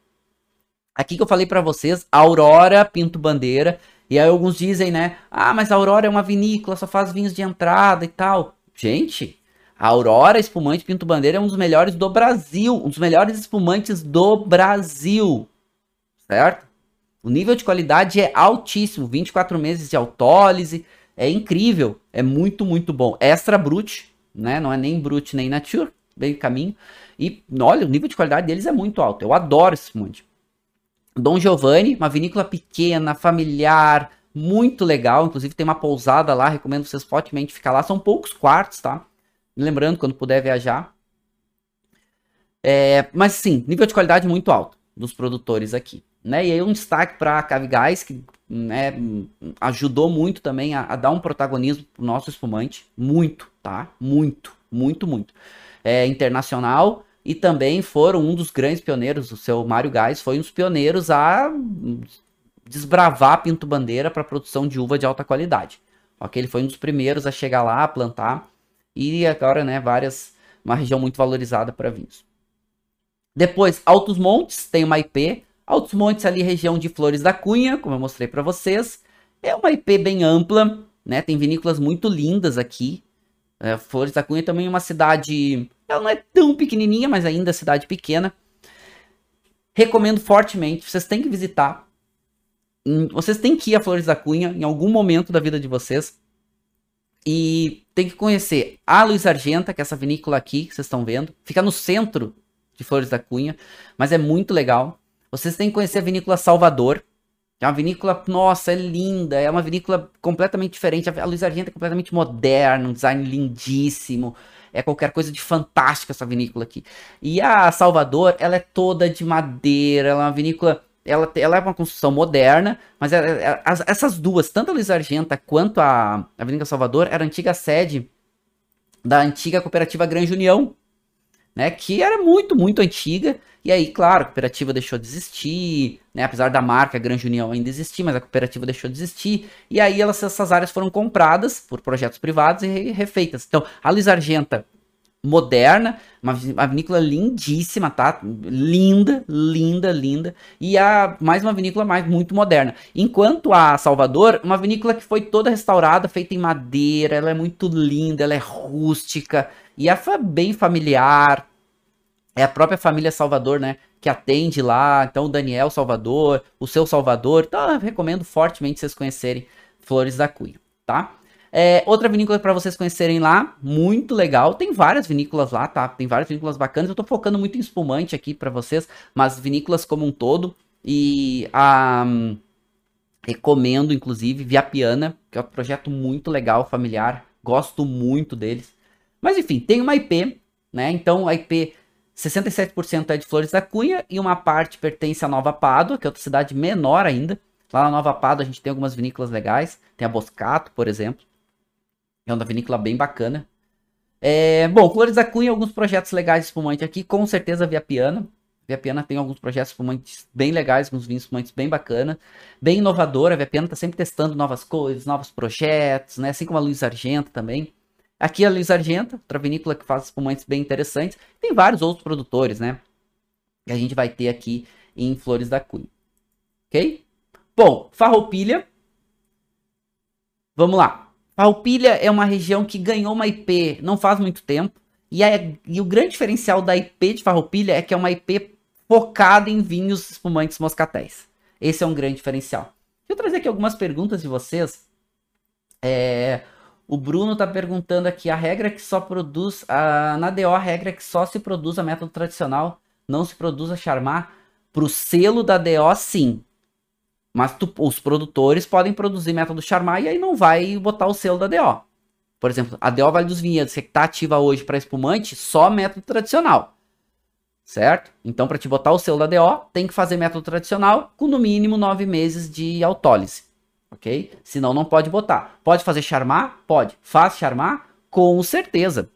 Aqui que eu falei para vocês, Aurora Pinto Bandeira. E aí alguns dizem, né? Ah, mas a Aurora é uma vinícola, só faz vinhos de entrada e tal. Gente, a Aurora Espumante Pinto Bandeira é um dos melhores do Brasil. Um dos melhores espumantes do Brasil. Certo? O nível de qualidade é altíssimo. 24 meses de autólise. É incrível. É muito, muito bom. Extra Brut, né? Não é nem Brut nem Nature bem caminho. E olha, o nível de qualidade deles é muito alto. Eu adoro esse monte. Dom Giovanni, uma vinícola pequena, familiar, muito legal. Inclusive tem uma pousada lá, recomendo vocês fortemente ficar lá. São poucos quartos, tá? Lembrando, quando puder viajar. É, mas sim, nível de qualidade muito alto dos produtores aqui. Né? E aí um destaque para a Cavigás, que né, ajudou muito também a, a dar um protagonismo pro nosso espumante. Muito, tá? Muito, muito, muito é, internacional e também foram um dos grandes pioneiros, o seu Mário Gás foi um dos pioneiros a desbravar Pinto Bandeira para produção de uva de alta qualidade. Ok, ele foi um dos primeiros a chegar lá, a plantar e agora, né, várias uma região muito valorizada para vinhos. Depois, Altos Montes tem uma IP. Altos Montes ali região de Flores da Cunha, como eu mostrei para vocês, é uma IP bem ampla, né? Tem vinícolas muito lindas aqui, é, Flores da Cunha também é uma cidade. Ela não é tão pequenininha, mas ainda é cidade pequena. Recomendo fortemente. Vocês têm que visitar. Hum, vocês têm que ir a Flores da Cunha em algum momento da vida de vocês. E tem que conhecer a Luiz Argenta, que é essa vinícola aqui que vocês estão vendo. Fica no centro de Flores da Cunha, mas é muito legal. Vocês têm que conhecer a vinícola Salvador. É uma vinícola, nossa, é linda, é uma vinícola completamente diferente. A Luiz Argento é completamente moderna, um design lindíssimo. É qualquer coisa de fantástica essa vinícola aqui. E a Salvador, ela é toda de madeira, ela é uma vinícola ela, ela é uma construção moderna, mas ela, ela, as, essas duas, tanto a Luiz Argenta quanto a Avenida Salvador, era a antiga sede da antiga cooperativa Grande União, né, que era muito, muito antiga, e aí, claro, a cooperativa deixou de existir, né, apesar da marca Grande União ainda existir, mas a cooperativa deixou de existir, e aí elas, essas áreas foram compradas por projetos privados e refeitas. Então, a Luiz Argenta moderna, uma, vinícola lindíssima, tá? Linda, linda, linda. E a mais uma vinícola mais muito moderna. Enquanto a Salvador, uma vinícola que foi toda restaurada, feita em madeira, ela é muito linda, ela é rústica e é bem familiar. É a própria família Salvador, né, que atende lá. Então o Daniel Salvador, o seu Salvador. Então eu recomendo fortemente vocês conhecerem Flores da Cunha, tá? É, outra vinícola para vocês conhecerem lá, muito legal. Tem várias vinícolas lá, tá? Tem várias vinícolas bacanas. Eu tô focando muito em espumante aqui para vocês, mas vinícolas como um todo. E a. Um, recomendo, inclusive, Via Piana, que é um projeto muito legal, familiar. Gosto muito deles. Mas enfim, tem uma IP, né? Então a IP 67% é de Flores da Cunha e uma parte pertence à Nova Pádua, que é outra cidade menor ainda. Lá na Nova Pádua a gente tem algumas vinícolas legais. Tem a Boscato, por exemplo. É uma vinícola bem bacana. É, bom, Flores da Cunha, alguns projetos legais de espumante aqui, com certeza Via Piana. Via Piana tem alguns projetos espumantes bem legais, uns vinhos espumantes bem bacana, bem inovadora. A Via Piana está sempre testando novas coisas, novos projetos, né? Assim como a Luiz Argenta também. Aqui a Luiz Argenta, outra vinícola que faz espumantes bem interessantes. Tem vários outros produtores, né? Que a gente vai ter aqui em Flores da Cunha. Ok? Bom, Farroupilha. Vamos lá. Farroupilha é uma região que ganhou uma IP não faz muito tempo. E, é, e o grande diferencial da IP de Farroupilha é que é uma IP focada em vinhos espumantes moscatéis. Esse é um grande diferencial. Deixa eu trazer aqui algumas perguntas de vocês. É, o Bruno está perguntando aqui, a regra que só produz, a, na DO a regra que só se produz a método tradicional, não se produz a. Para o selo da DO, sim. Mas tu, os produtores podem produzir método Charmat e aí não vai botar o selo da DO. Por exemplo, a DO Vale dos Vinhedos, que está ativa hoje para espumante, só método tradicional. Certo? Então, para te botar o selo da DO, tem que fazer método tradicional com no mínimo nove meses de autólise. Ok? Senão, não pode botar. Pode fazer Charmat? Pode. Faz Charmat? Com certeza.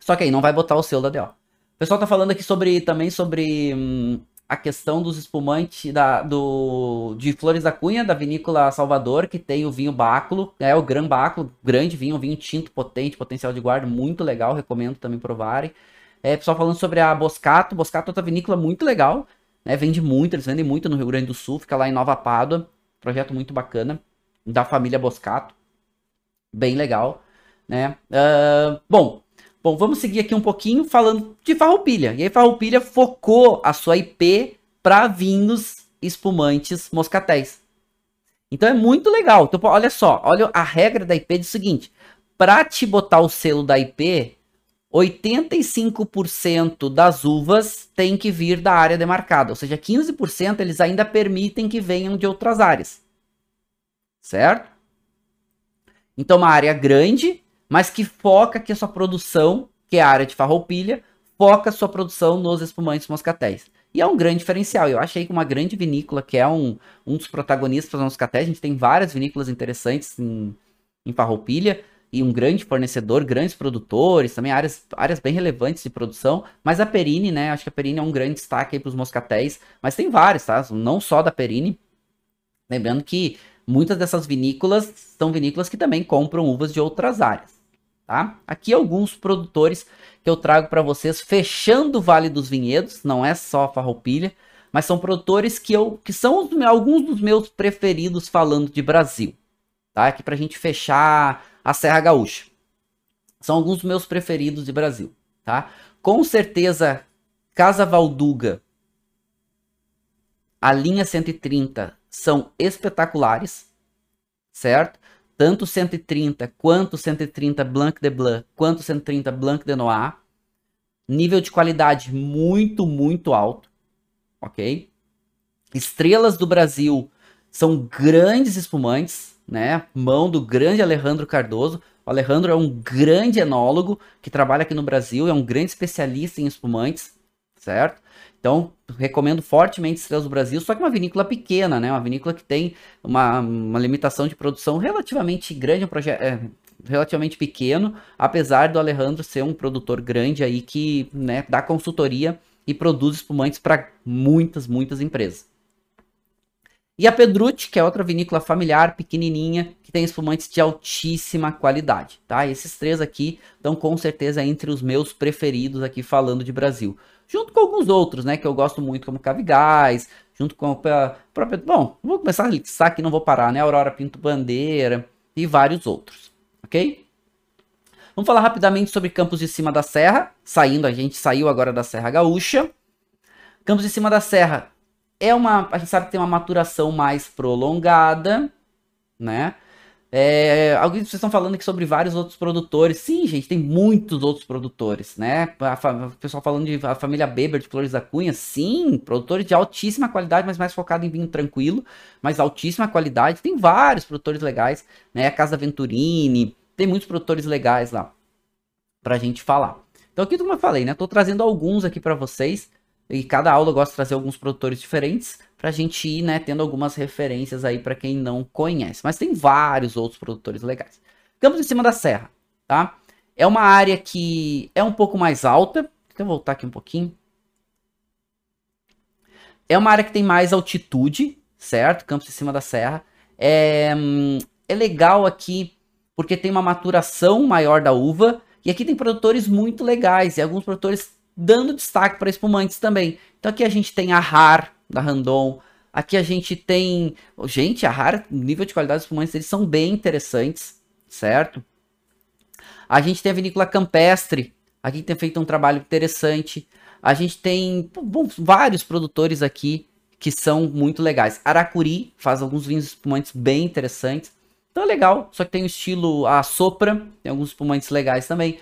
Só que aí não vai botar o selo da DO. O pessoal tá falando aqui sobre também sobre hum, a questão dos espumantes da, do, de Flores da Cunha, da vinícola Salvador, que tem o vinho báculo, é o Gran Báculo, grande vinho, vinho tinto, potente, potencial de guarda, muito legal, recomendo também provarem. É, pessoal falando sobre a Boscato, Boscato é outra vinícola muito legal, né, vende muito, eles vendem muito no Rio Grande do Sul, fica lá em Nova Pádua, projeto muito bacana, da família Boscato, bem legal, né. Uh, bom, Bom, vamos seguir aqui um pouquinho falando de Farroupilha. E aí Farroupilha focou a sua IP para vinhos espumantes moscatéis. Então é muito legal. Então, olha só, olha a regra da IP diz o seguinte: para te botar o selo da IP, 85% das uvas tem que vir da área demarcada, ou seja, 15% eles ainda permitem que venham de outras áreas. Certo? Então, uma área grande, mas que foca que a sua produção, que é a área de farroupilha, foca a sua produção nos espumantes moscatéis. E é um grande diferencial. Eu achei que uma grande vinícola, que é um, um dos protagonistas dos moscatéis, a gente tem várias vinícolas interessantes em, em farroupilha, e um grande fornecedor, grandes produtores, também áreas, áreas bem relevantes de produção, mas a Perini, né, acho que a Perini é um grande destaque aí para os moscatéis, mas tem vários, tá, não só da Perini, lembrando que muitas dessas vinícolas são vinícolas que também compram uvas de outras áreas tá? Aqui alguns produtores que eu trago para vocês fechando o Vale dos Vinhedos, não é só a Farroupilha, mas são produtores que eu que são os, alguns dos meus preferidos falando de Brasil, tá? Aqui pra gente fechar a Serra Gaúcha. São alguns dos meus preferidos de Brasil, tá? Com certeza Casa Valduga, a linha 130 são espetaculares, certo? tanto 130 quanto 130 Blanc de Blanc, quanto 130 Blanc de Noir. nível de qualidade muito, muito alto, ok? Estrelas do Brasil são grandes espumantes, né? Mão do grande Alejandro Cardoso. O Alejandro é um grande enólogo que trabalha aqui no Brasil, é um grande especialista em espumantes, certo? Então, recomendo fortemente Estrelas do Brasil, só que uma vinícola pequena, né? Uma vinícola que tem uma, uma limitação de produção relativamente grande, um projeto é, relativamente pequeno, apesar do Alejandro ser um produtor grande aí que né, dá consultoria e produz espumantes para muitas, muitas empresas. E a Pedrucci, que é outra vinícola familiar, pequenininha, que tem espumantes de altíssima qualidade, tá? Esses três aqui estão com certeza entre os meus preferidos aqui falando de Brasil. Junto com alguns outros, né, que eu gosto muito, como Cavigás, junto com a própria... Bom, vou começar a listar aqui, não vou parar, né? Aurora Pinto Bandeira e vários outros, ok? Vamos falar rapidamente sobre Campos de Cima da Serra. Saindo, a gente saiu agora da Serra Gaúcha. Campos de Cima da Serra é uma, a gente sabe que tem uma maturação mais prolongada, né? É, alguns vocês estão falando aqui sobre vários outros produtores. Sim, gente, tem muitos outros produtores, né? o pessoal falando de a família Beber de Flores da Cunha. Sim, produtores de altíssima qualidade, mas mais focado em vinho tranquilo, mas altíssima qualidade. Tem vários produtores legais, né? A Casa Venturini, tem muitos produtores legais lá pra gente falar. Então, aqui como eu falei, né? Tô trazendo alguns aqui para vocês. E cada aula eu gosto de trazer alguns produtores diferentes para a gente ir, né, tendo algumas referências aí para quem não conhece. Mas tem vários outros produtores legais. Campos em cima da serra, tá? É uma área que é um pouco mais alta. Deixa eu voltar aqui um pouquinho. É uma área que tem mais altitude, certo? Campos em cima da serra. É, é legal aqui porque tem uma maturação maior da uva. E aqui tem produtores muito legais. E alguns produtores dando destaque para espumantes também. Então aqui a gente tem a RAR da Randon, aqui a gente tem, gente, a RAR, nível de qualidade dos espumantes eles são bem interessantes, certo? A gente tem a vinícola Campestre, aqui tem feito um trabalho interessante. A gente tem bom, vários produtores aqui que são muito legais. Aracuri faz alguns vinhos espumantes bem interessantes. Então é legal, só que tem o estilo a sopra, tem alguns espumantes legais também.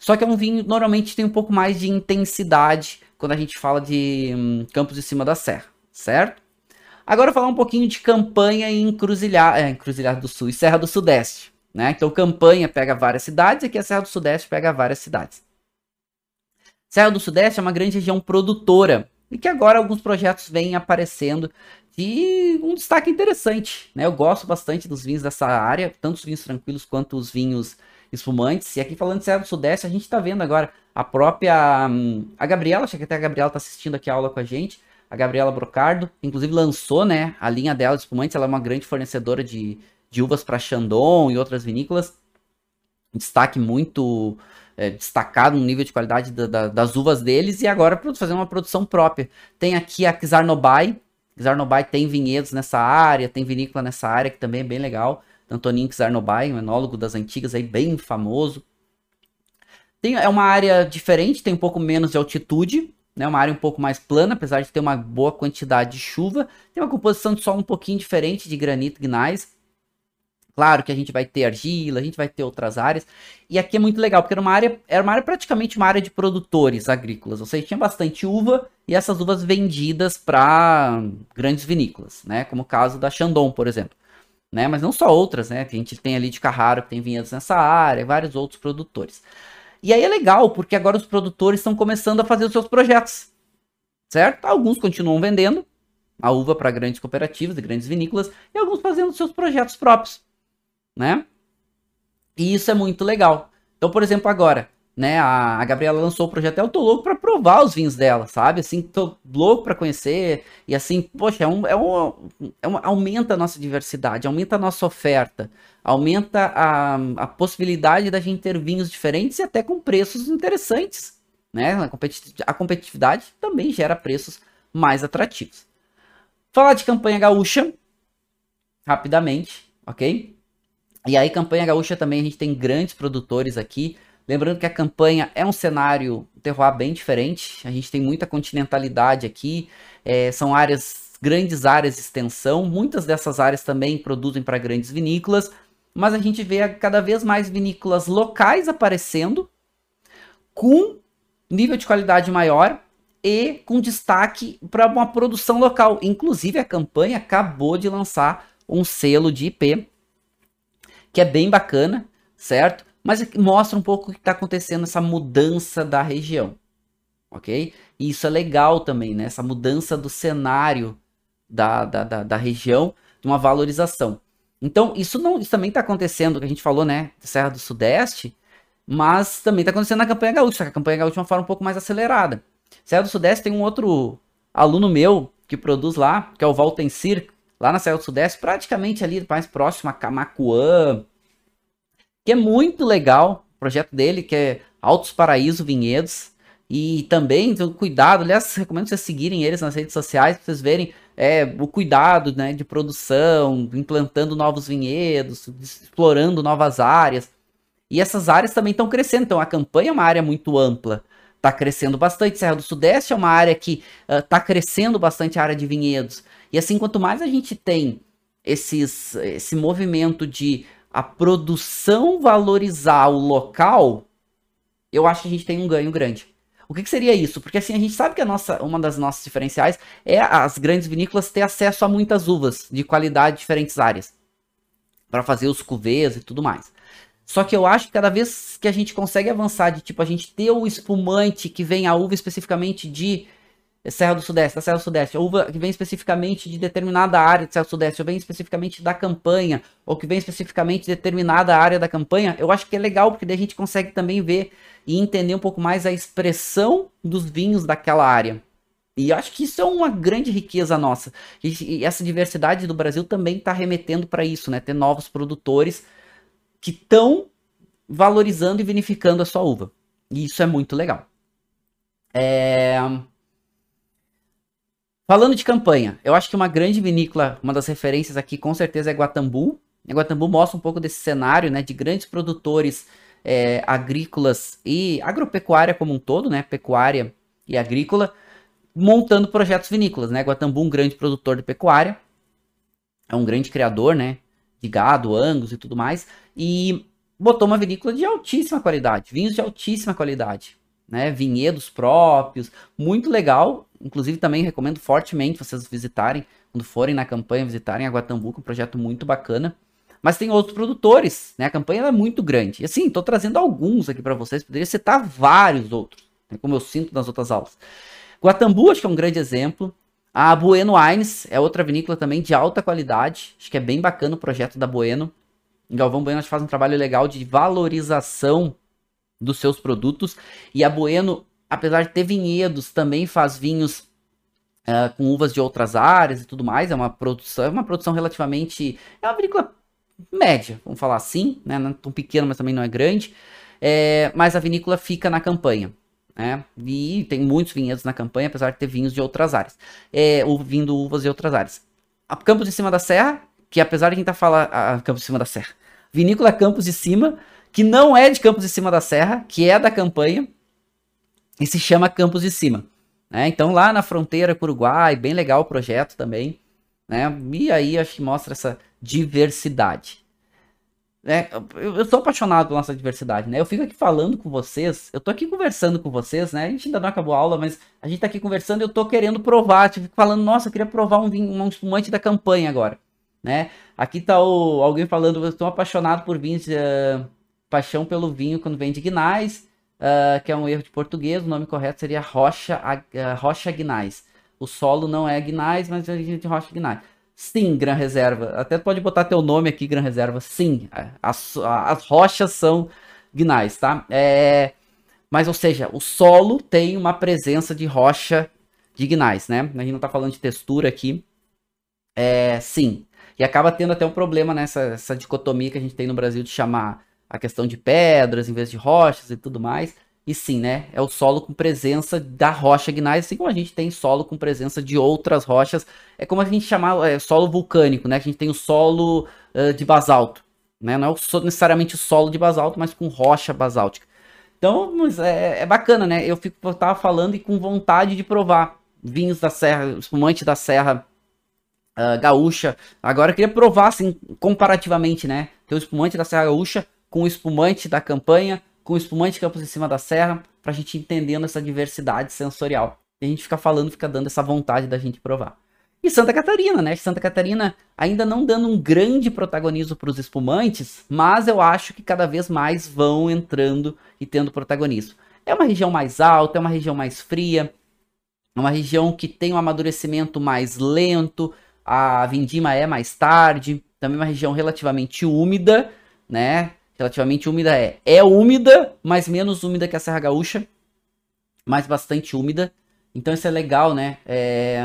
Só que é um vinho normalmente tem um pouco mais de intensidade quando a gente fala de hum, Campos de Cima da Serra, certo? Agora falar um pouquinho de campanha em Encruzilhada, é, do Sul e Serra do Sudeste, né? Então campanha pega várias cidades e aqui a Serra do Sudeste pega várias cidades. Serra do Sudeste é uma grande região produtora e que agora alguns projetos vêm aparecendo de um destaque interessante, né? Eu gosto bastante dos vinhos dessa área, tanto os vinhos tranquilos quanto os vinhos espumantes. E aqui falando de Sudeste, a gente está vendo agora a própria. Hum, a Gabriela, acho que até a Gabriela está assistindo aqui a aula com a gente. A Gabriela Brocardo, inclusive lançou né, a linha dela de espumantes. Ela é uma grande fornecedora de, de uvas para Chandon e outras vinícolas. Destaque muito é, destacado no nível de qualidade da, da, das uvas deles. E agora fazer uma produção própria. Tem aqui a Kizarnobai. Kizarnobai tem vinhedos nessa área, tem vinícola nessa área, que também é bem legal. Antonin Czarnobai, um enólogo das antigas aí, bem famoso. Tem, é uma área diferente, tem um pouco menos de altitude, né? Uma área um pouco mais plana, apesar de ter uma boa quantidade de chuva. Tem uma composição de solo um pouquinho diferente de granito gnais. Claro que a gente vai ter argila, a gente vai ter outras áreas. E aqui é muito legal, porque era uma área, era uma área praticamente uma área de produtores agrícolas. Ou seja, tinha bastante uva e essas uvas vendidas para grandes vinícolas, né? Como o caso da Chandon, por exemplo né? Mas não só outras, né? A gente tem ali de Carraro que tem vinhedos nessa área, vários outros produtores. E aí é legal, porque agora os produtores estão começando a fazer os seus projetos, certo? Alguns continuam vendendo a uva para grandes cooperativas e grandes vinícolas, e alguns fazendo seus projetos próprios, né? E isso é muito legal. Então, por exemplo, agora, né? A, Gabriela lançou o projeto, eu tô louco para provar os vinhos dela, sabe? Assim, tô louco para conhecer e assim, poxa, é um, é um, é um, aumenta a nossa diversidade, aumenta a nossa oferta, aumenta a, a possibilidade da gente ter vinhos diferentes e até com preços interessantes, né? A, a competitividade também gera preços mais atrativos. Falar de campanha gaúcha, rapidamente, ok? E aí, campanha gaúcha também a gente tem grandes produtores aqui. Lembrando que a campanha é um cenário terroir bem diferente. A gente tem muita continentalidade aqui. É, são áreas, grandes áreas de extensão. Muitas dessas áreas também produzem para grandes vinícolas. Mas a gente vê cada vez mais vinícolas locais aparecendo com nível de qualidade maior e com destaque para uma produção local. Inclusive, a campanha acabou de lançar um selo de IP, que é bem bacana, certo? Mas mostra um pouco o que está acontecendo, essa mudança da região, ok? E isso é legal também, né? Essa mudança do cenário da, da, da, da região, de uma valorização. Então, isso não isso também está acontecendo, que a gente falou, né? Serra do Sudeste, mas também está acontecendo na campanha gaúcha, a campanha gaúcha de uma forma um pouco mais acelerada. Serra do Sudeste tem um outro aluno meu que produz lá, que é o Valtensir, lá na Serra do Sudeste, praticamente ali mais próximo a Camacuã, que é muito legal, o projeto dele, que é Altos Paraíso Vinhedos, e também, então, cuidado, aliás, recomendo vocês seguirem eles nas redes sociais, para vocês verem é, o cuidado né, de produção, implantando novos vinhedos, explorando novas áreas. E essas áreas também estão crescendo, então a campanha é uma área muito ampla está crescendo bastante. Serra do Sudeste é uma área que está uh, crescendo bastante a área de vinhedos. E assim, quanto mais a gente tem esses, esse movimento de a produção valorizar o local, eu acho que a gente tem um ganho grande. O que, que, seria isso? Porque assim, a gente sabe que a nossa, uma das nossas diferenciais é as grandes vinícolas ter acesso a muitas uvas de qualidade de diferentes áreas. Para fazer os cuvês e tudo mais. Só que eu acho que cada vez que a gente consegue avançar de tipo a gente ter o espumante que vem a uva especificamente de Serra do Sudeste, da Serra do Sudeste, uva que vem especificamente de determinada área de Serra do Sudeste, ou vem especificamente da campanha, ou que vem especificamente de determinada área da campanha, eu acho que é legal, porque daí a gente consegue também ver e entender um pouco mais a expressão dos vinhos daquela área. E acho que isso é uma grande riqueza nossa. E, essa diversidade do Brasil também está remetendo para isso, né? Ter novos produtores que estão valorizando e vinificando a sua uva. E isso é muito legal. É... Falando de campanha, eu acho que uma grande vinícola, uma das referências aqui com certeza é Guatambu. Guatambu mostra um pouco desse cenário né, de grandes produtores é, agrícolas e agropecuária como um todo, né, pecuária e agrícola, montando projetos vinícolas. Né? Guatambu, um grande produtor de pecuária, é um grande criador né, de gado, angus e tudo mais e botou uma vinícola de altíssima qualidade, vinhos de altíssima qualidade, né? Vinhedos próprios, muito legal. Inclusive também recomendo fortemente vocês visitarem, quando forem na campanha, visitarem a Guatambu, que é um projeto muito bacana. Mas tem outros produtores, né? A campanha é muito grande. E assim, estou trazendo alguns aqui para vocês, poderia citar vários outros, né? como eu sinto nas outras aulas. Guatambu, acho que é um grande exemplo. A Bueno Wines é outra vinícola também de alta qualidade. Acho que é bem bacana o projeto da Bueno. Galvão Bueno faz um trabalho legal de valorização dos seus produtos. E a Bueno, apesar de ter vinhedos, também faz vinhos uh, com uvas de outras áreas e tudo mais. É uma produção, é uma produção relativamente. É uma vinícola média, vamos falar assim, né? Não é tão pequena, mas também não é grande. É, mas a vinícola fica na campanha. Né? E tem muitos vinhedos na campanha, apesar de ter vinhos de outras áreas. É, vindo uvas de outras áreas. A Campos de Cima da Serra, que apesar de quem tá falando. Campos de Cima da Serra. Vinícola Campos de Cima, que não é de Campos de Cima da Serra, que é da campanha, e se chama Campos de Cima. Né? Então, lá na fronteira com o Uruguai, bem legal o projeto também. Né? E aí acho que mostra essa diversidade. É, eu, eu sou apaixonado pela nossa diversidade, né? Eu fico aqui falando com vocês, eu tô aqui conversando com vocês, né? A gente ainda não acabou a aula, mas a gente tá aqui conversando e eu tô querendo provar, tipo, falando, nossa, eu queria provar um vinho, um espumante da campanha agora né? Aqui tá o, alguém falando, eu estou apaixonado por vinhos, uh, paixão pelo vinho quando vem de Guinais, uh, que é um erro de português, o nome correto seria Rocha, uh, Rocha Guinais. O solo não é Guinais, mas é de Rocha Guinais. Sim, Gran Reserva. Até pode botar teu nome aqui, Gran Reserva. Sim, as, as rochas são Guinais, tá? É... Mas, ou seja, o solo tem uma presença de rocha de Guinais, né? A gente não tá falando de textura aqui. É, sim, e acaba tendo até um problema nessa essa dicotomia que a gente tem no Brasil de chamar a questão de pedras em vez de rochas e tudo mais. E sim, né? É o solo com presença da rocha gneiss, assim como a gente tem solo com presença de outras rochas. É como a gente chama é, solo vulcânico, né? A gente tem o solo uh, de basalto, né? Não é necessariamente o solo de basalto, mas com rocha basáltica. Então, é, é bacana, né? Eu fico, eu tava falando e com vontade de provar vinhos da serra, espumante da serra uh, gaúcha. Agora eu queria provar, assim, comparativamente, né? Ter o espumante da Serra Gaúcha com o espumante da campanha, com espumante de Campos em cima da serra, para a gente entendendo essa diversidade sensorial. E a gente fica falando, fica dando essa vontade da gente provar. E Santa Catarina, né? Santa Catarina ainda não dando um grande protagonismo para os espumantes, mas eu acho que cada vez mais vão entrando e tendo protagonismo. É uma região mais alta, é uma região mais fria, é uma região que tem um amadurecimento mais lento, a vindima é mais tarde, também uma região relativamente úmida, né? Relativamente úmida é, é úmida, mas menos úmida que a Serra Gaúcha, mas bastante úmida. Então isso é legal, né? É,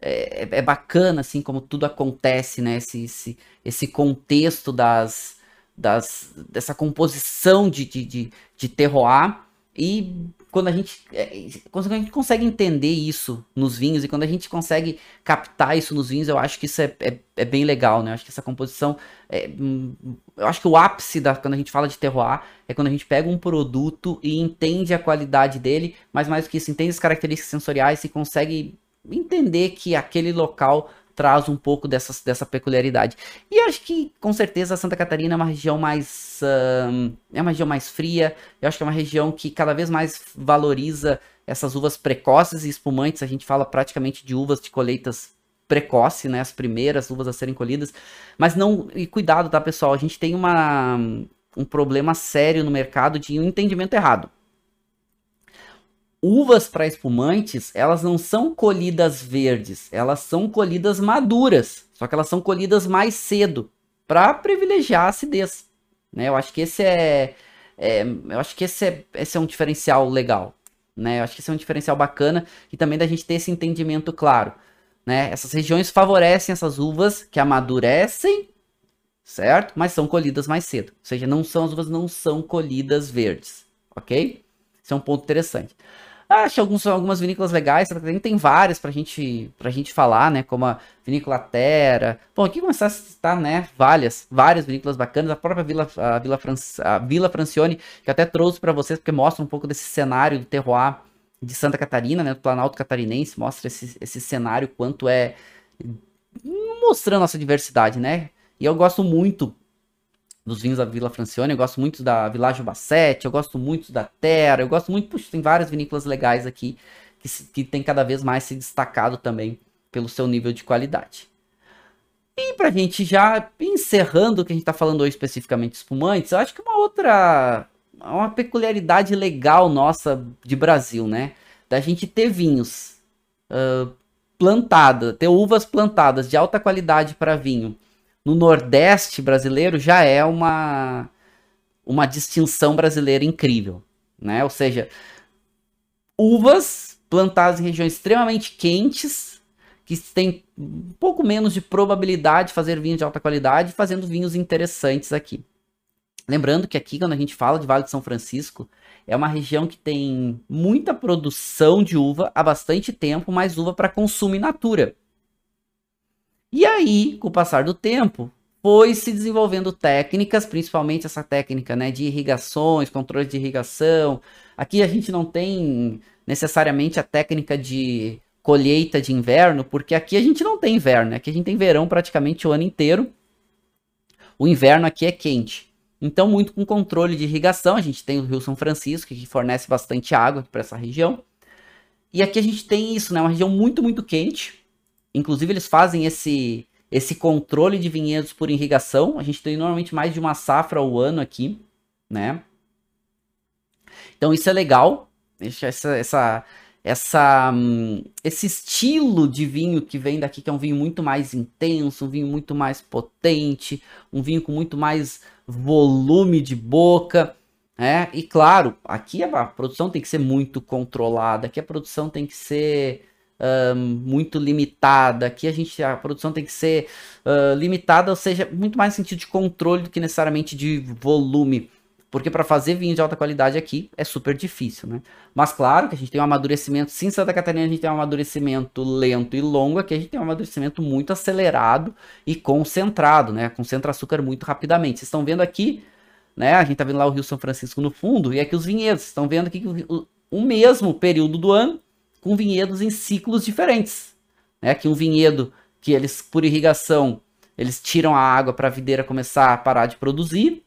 é, é, bacana, assim, como tudo acontece, né? Esse, esse, esse contexto das, das, dessa composição de, de, de, de terroir. E quando a gente é, quando a gente consegue entender isso nos vinhos e quando a gente consegue captar isso nos vinhos, eu acho que isso é, é, é bem legal, né? Eu acho que essa composição, é, hum, eu acho que o ápice da quando a gente fala de terroir é quando a gente pega um produto e entende a qualidade dele, mas mais do que isso, entende as características sensoriais e consegue entender que aquele local traz um pouco dessa, dessa peculiaridade. E acho que, com certeza, Santa Catarina é uma região mais. Uh, é uma região mais fria. Eu acho que é uma região que cada vez mais valoriza essas uvas precoces e espumantes. A gente fala praticamente de uvas de colheitas precoce, né? As primeiras uvas a serem colhidas. Mas não. E cuidado, tá, pessoal? A gente tem uma, um problema sério no mercado de um entendimento errado uvas para espumantes, elas não são colhidas verdes, elas são colhidas maduras, só que elas são colhidas mais cedo para privilegiar a acidez. Né? Eu acho que esse é, é, eu acho que esse é, esse é um diferencial legal, né? Eu acho que esse é um diferencial bacana e também da gente ter esse entendimento claro, né? Essas regiões favorecem essas uvas que amadurecem, certo? Mas são colhidas mais cedo, ou seja, não são as uvas não são colhidas verdes, ok? Esse é um ponto interessante. Acho alguns, algumas vinícolas legais, tem várias pra gente, pra gente falar, né? Como a Vinícola Terra. Bom, aqui começar a citar, né? Várias, várias vinícolas bacanas. A própria Vila, a Vila, a Vila Francione, que até trouxe para vocês, porque mostra um pouco desse cenário do terroir de Santa Catarina, né? Do Planalto Catarinense, mostra esse, esse cenário, quanto é. mostrando nossa diversidade, né? E eu gosto muito dos vinhos da Vila Francione, eu gosto muito da Világio Bassete, eu gosto muito da Terra, eu gosto muito, puxa, tem várias vinícolas legais aqui que, que tem cada vez mais se destacado também pelo seu nível de qualidade. E pra gente já encerrando o que a gente tá falando hoje especificamente de espumantes, eu acho que uma outra, uma peculiaridade legal nossa de Brasil, né? Da gente ter vinhos uh, plantados, ter uvas plantadas de alta qualidade para vinho no Nordeste brasileiro já é uma, uma distinção brasileira incrível, né? Ou seja, uvas plantadas em regiões extremamente quentes, que têm um pouco menos de probabilidade de fazer vinhos de alta qualidade, fazendo vinhos interessantes aqui. Lembrando que aqui, quando a gente fala de Vale de São Francisco, é uma região que tem muita produção de uva há bastante tempo, mas uva para consumo in natura. E aí, com o passar do tempo, foi se desenvolvendo técnicas, principalmente essa técnica né, de irrigações, controle de irrigação. Aqui a gente não tem necessariamente a técnica de colheita de inverno, porque aqui a gente não tem inverno, aqui a gente tem verão praticamente o ano inteiro. O inverno aqui é quente. Então, muito com controle de irrigação, a gente tem o Rio São Francisco, que fornece bastante água para essa região. E aqui a gente tem isso, né? Uma região muito, muito quente, Inclusive, eles fazem esse, esse controle de vinhedos por irrigação. A gente tem normalmente mais de uma safra ao ano aqui, né? Então, isso é legal. Essa, essa, essa, hum, esse estilo de vinho que vem daqui, que é um vinho muito mais intenso, um vinho muito mais potente, um vinho com muito mais volume de boca. né? e claro, aqui a produção tem que ser muito controlada, aqui a produção tem que ser muito limitada. Aqui a gente a produção tem que ser uh, limitada, ou seja, muito mais sentido de controle do que necessariamente de volume. Porque para fazer vinho de alta qualidade aqui é super difícil, né? Mas claro que a gente tem um amadurecimento, sim, Santa Catarina a gente tem um amadurecimento lento e longo, aqui a gente tem um amadurecimento muito acelerado e concentrado, né? Concentra açúcar muito rapidamente. Vocês estão vendo aqui, né? A gente tá vendo lá o Rio São Francisco no fundo e aqui os vinhedos. Estão vendo aqui que o, o mesmo período do ano com vinhedos em ciclos diferentes. Né? Que um vinhedo que eles, por irrigação, eles tiram a água para a videira começar a parar de produzir.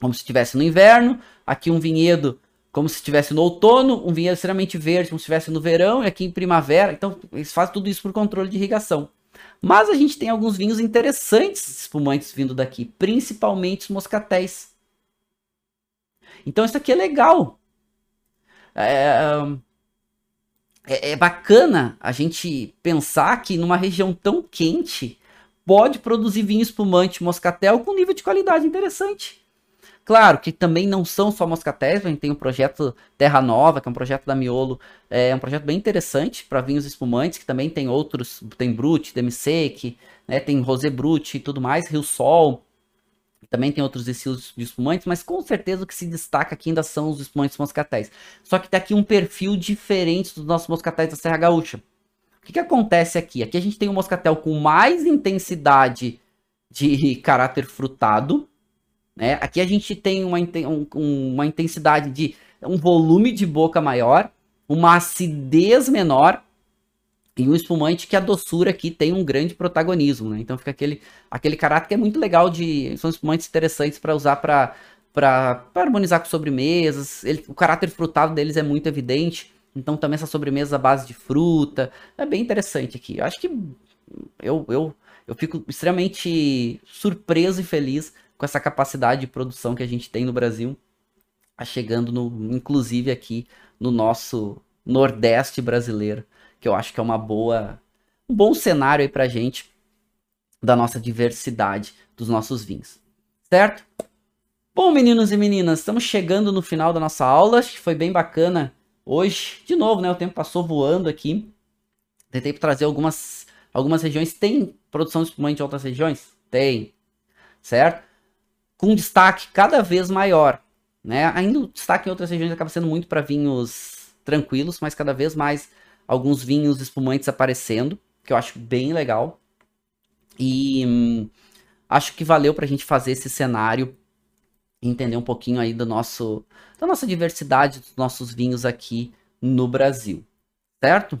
como se estivesse no inverno, aqui um vinhedo como se estivesse no outono, um vinhedo extremamente verde como se estivesse no verão, e aqui em primavera. Então, eles fazem tudo isso por controle de irrigação. Mas a gente tem alguns vinhos interessantes espumantes vindo daqui, principalmente os moscatéis. Então isso aqui é legal. É, é, é, bacana a gente pensar que numa região tão quente pode produzir vinho espumante moscatel com nível de qualidade interessante. Claro que também não são só moscatéis, a gente tem o projeto Terra Nova, que é um projeto da Miolo, é um projeto bem interessante para vinhos espumantes, que também tem outros, tem Brut, Demisec, né, tem Rosé Brut e tudo mais, Rio Sol, também tem outros estilos de espumantes, mas com certeza o que se destaca aqui ainda são os espumantes moscatéis. Só que tem aqui um perfil diferente dos nossos moscatéis da Serra Gaúcha. O que, que acontece aqui? Aqui a gente tem um moscatel com mais intensidade de *laughs* caráter frutado, né? Aqui a gente tem uma, um, uma intensidade de um volume de boca maior, uma acidez menor e um espumante que a doçura aqui tem um grande protagonismo. Né? Então fica aquele, aquele caráter que é muito legal de. São espumantes interessantes para usar para harmonizar com sobremesas. Ele, o caráter frutado deles é muito evidente. Então também essa sobremesa à base de fruta. É bem interessante aqui. Eu acho que eu, eu, eu fico extremamente surpreso e feliz com essa capacidade de produção que a gente tem no Brasil, tá chegando no, inclusive aqui no nosso Nordeste brasileiro, que eu acho que é uma boa, um bom cenário aí pra gente da nossa diversidade dos nossos vinhos. Certo? Bom, meninos e meninas, estamos chegando no final da nossa aula, acho que foi bem bacana hoje. De novo, né, o tempo passou voando aqui. Tentei trazer algumas algumas regiões tem produção de espumante de outras regiões? Tem. Certo? com destaque cada vez maior. Né? Ainda o destaque em outras regiões acaba sendo muito para vinhos tranquilos, mas cada vez mais alguns vinhos espumantes aparecendo, que eu acho bem legal. E hum, acho que valeu para a gente fazer esse cenário entender um pouquinho aí do nosso, da nossa diversidade dos nossos vinhos aqui no Brasil, certo?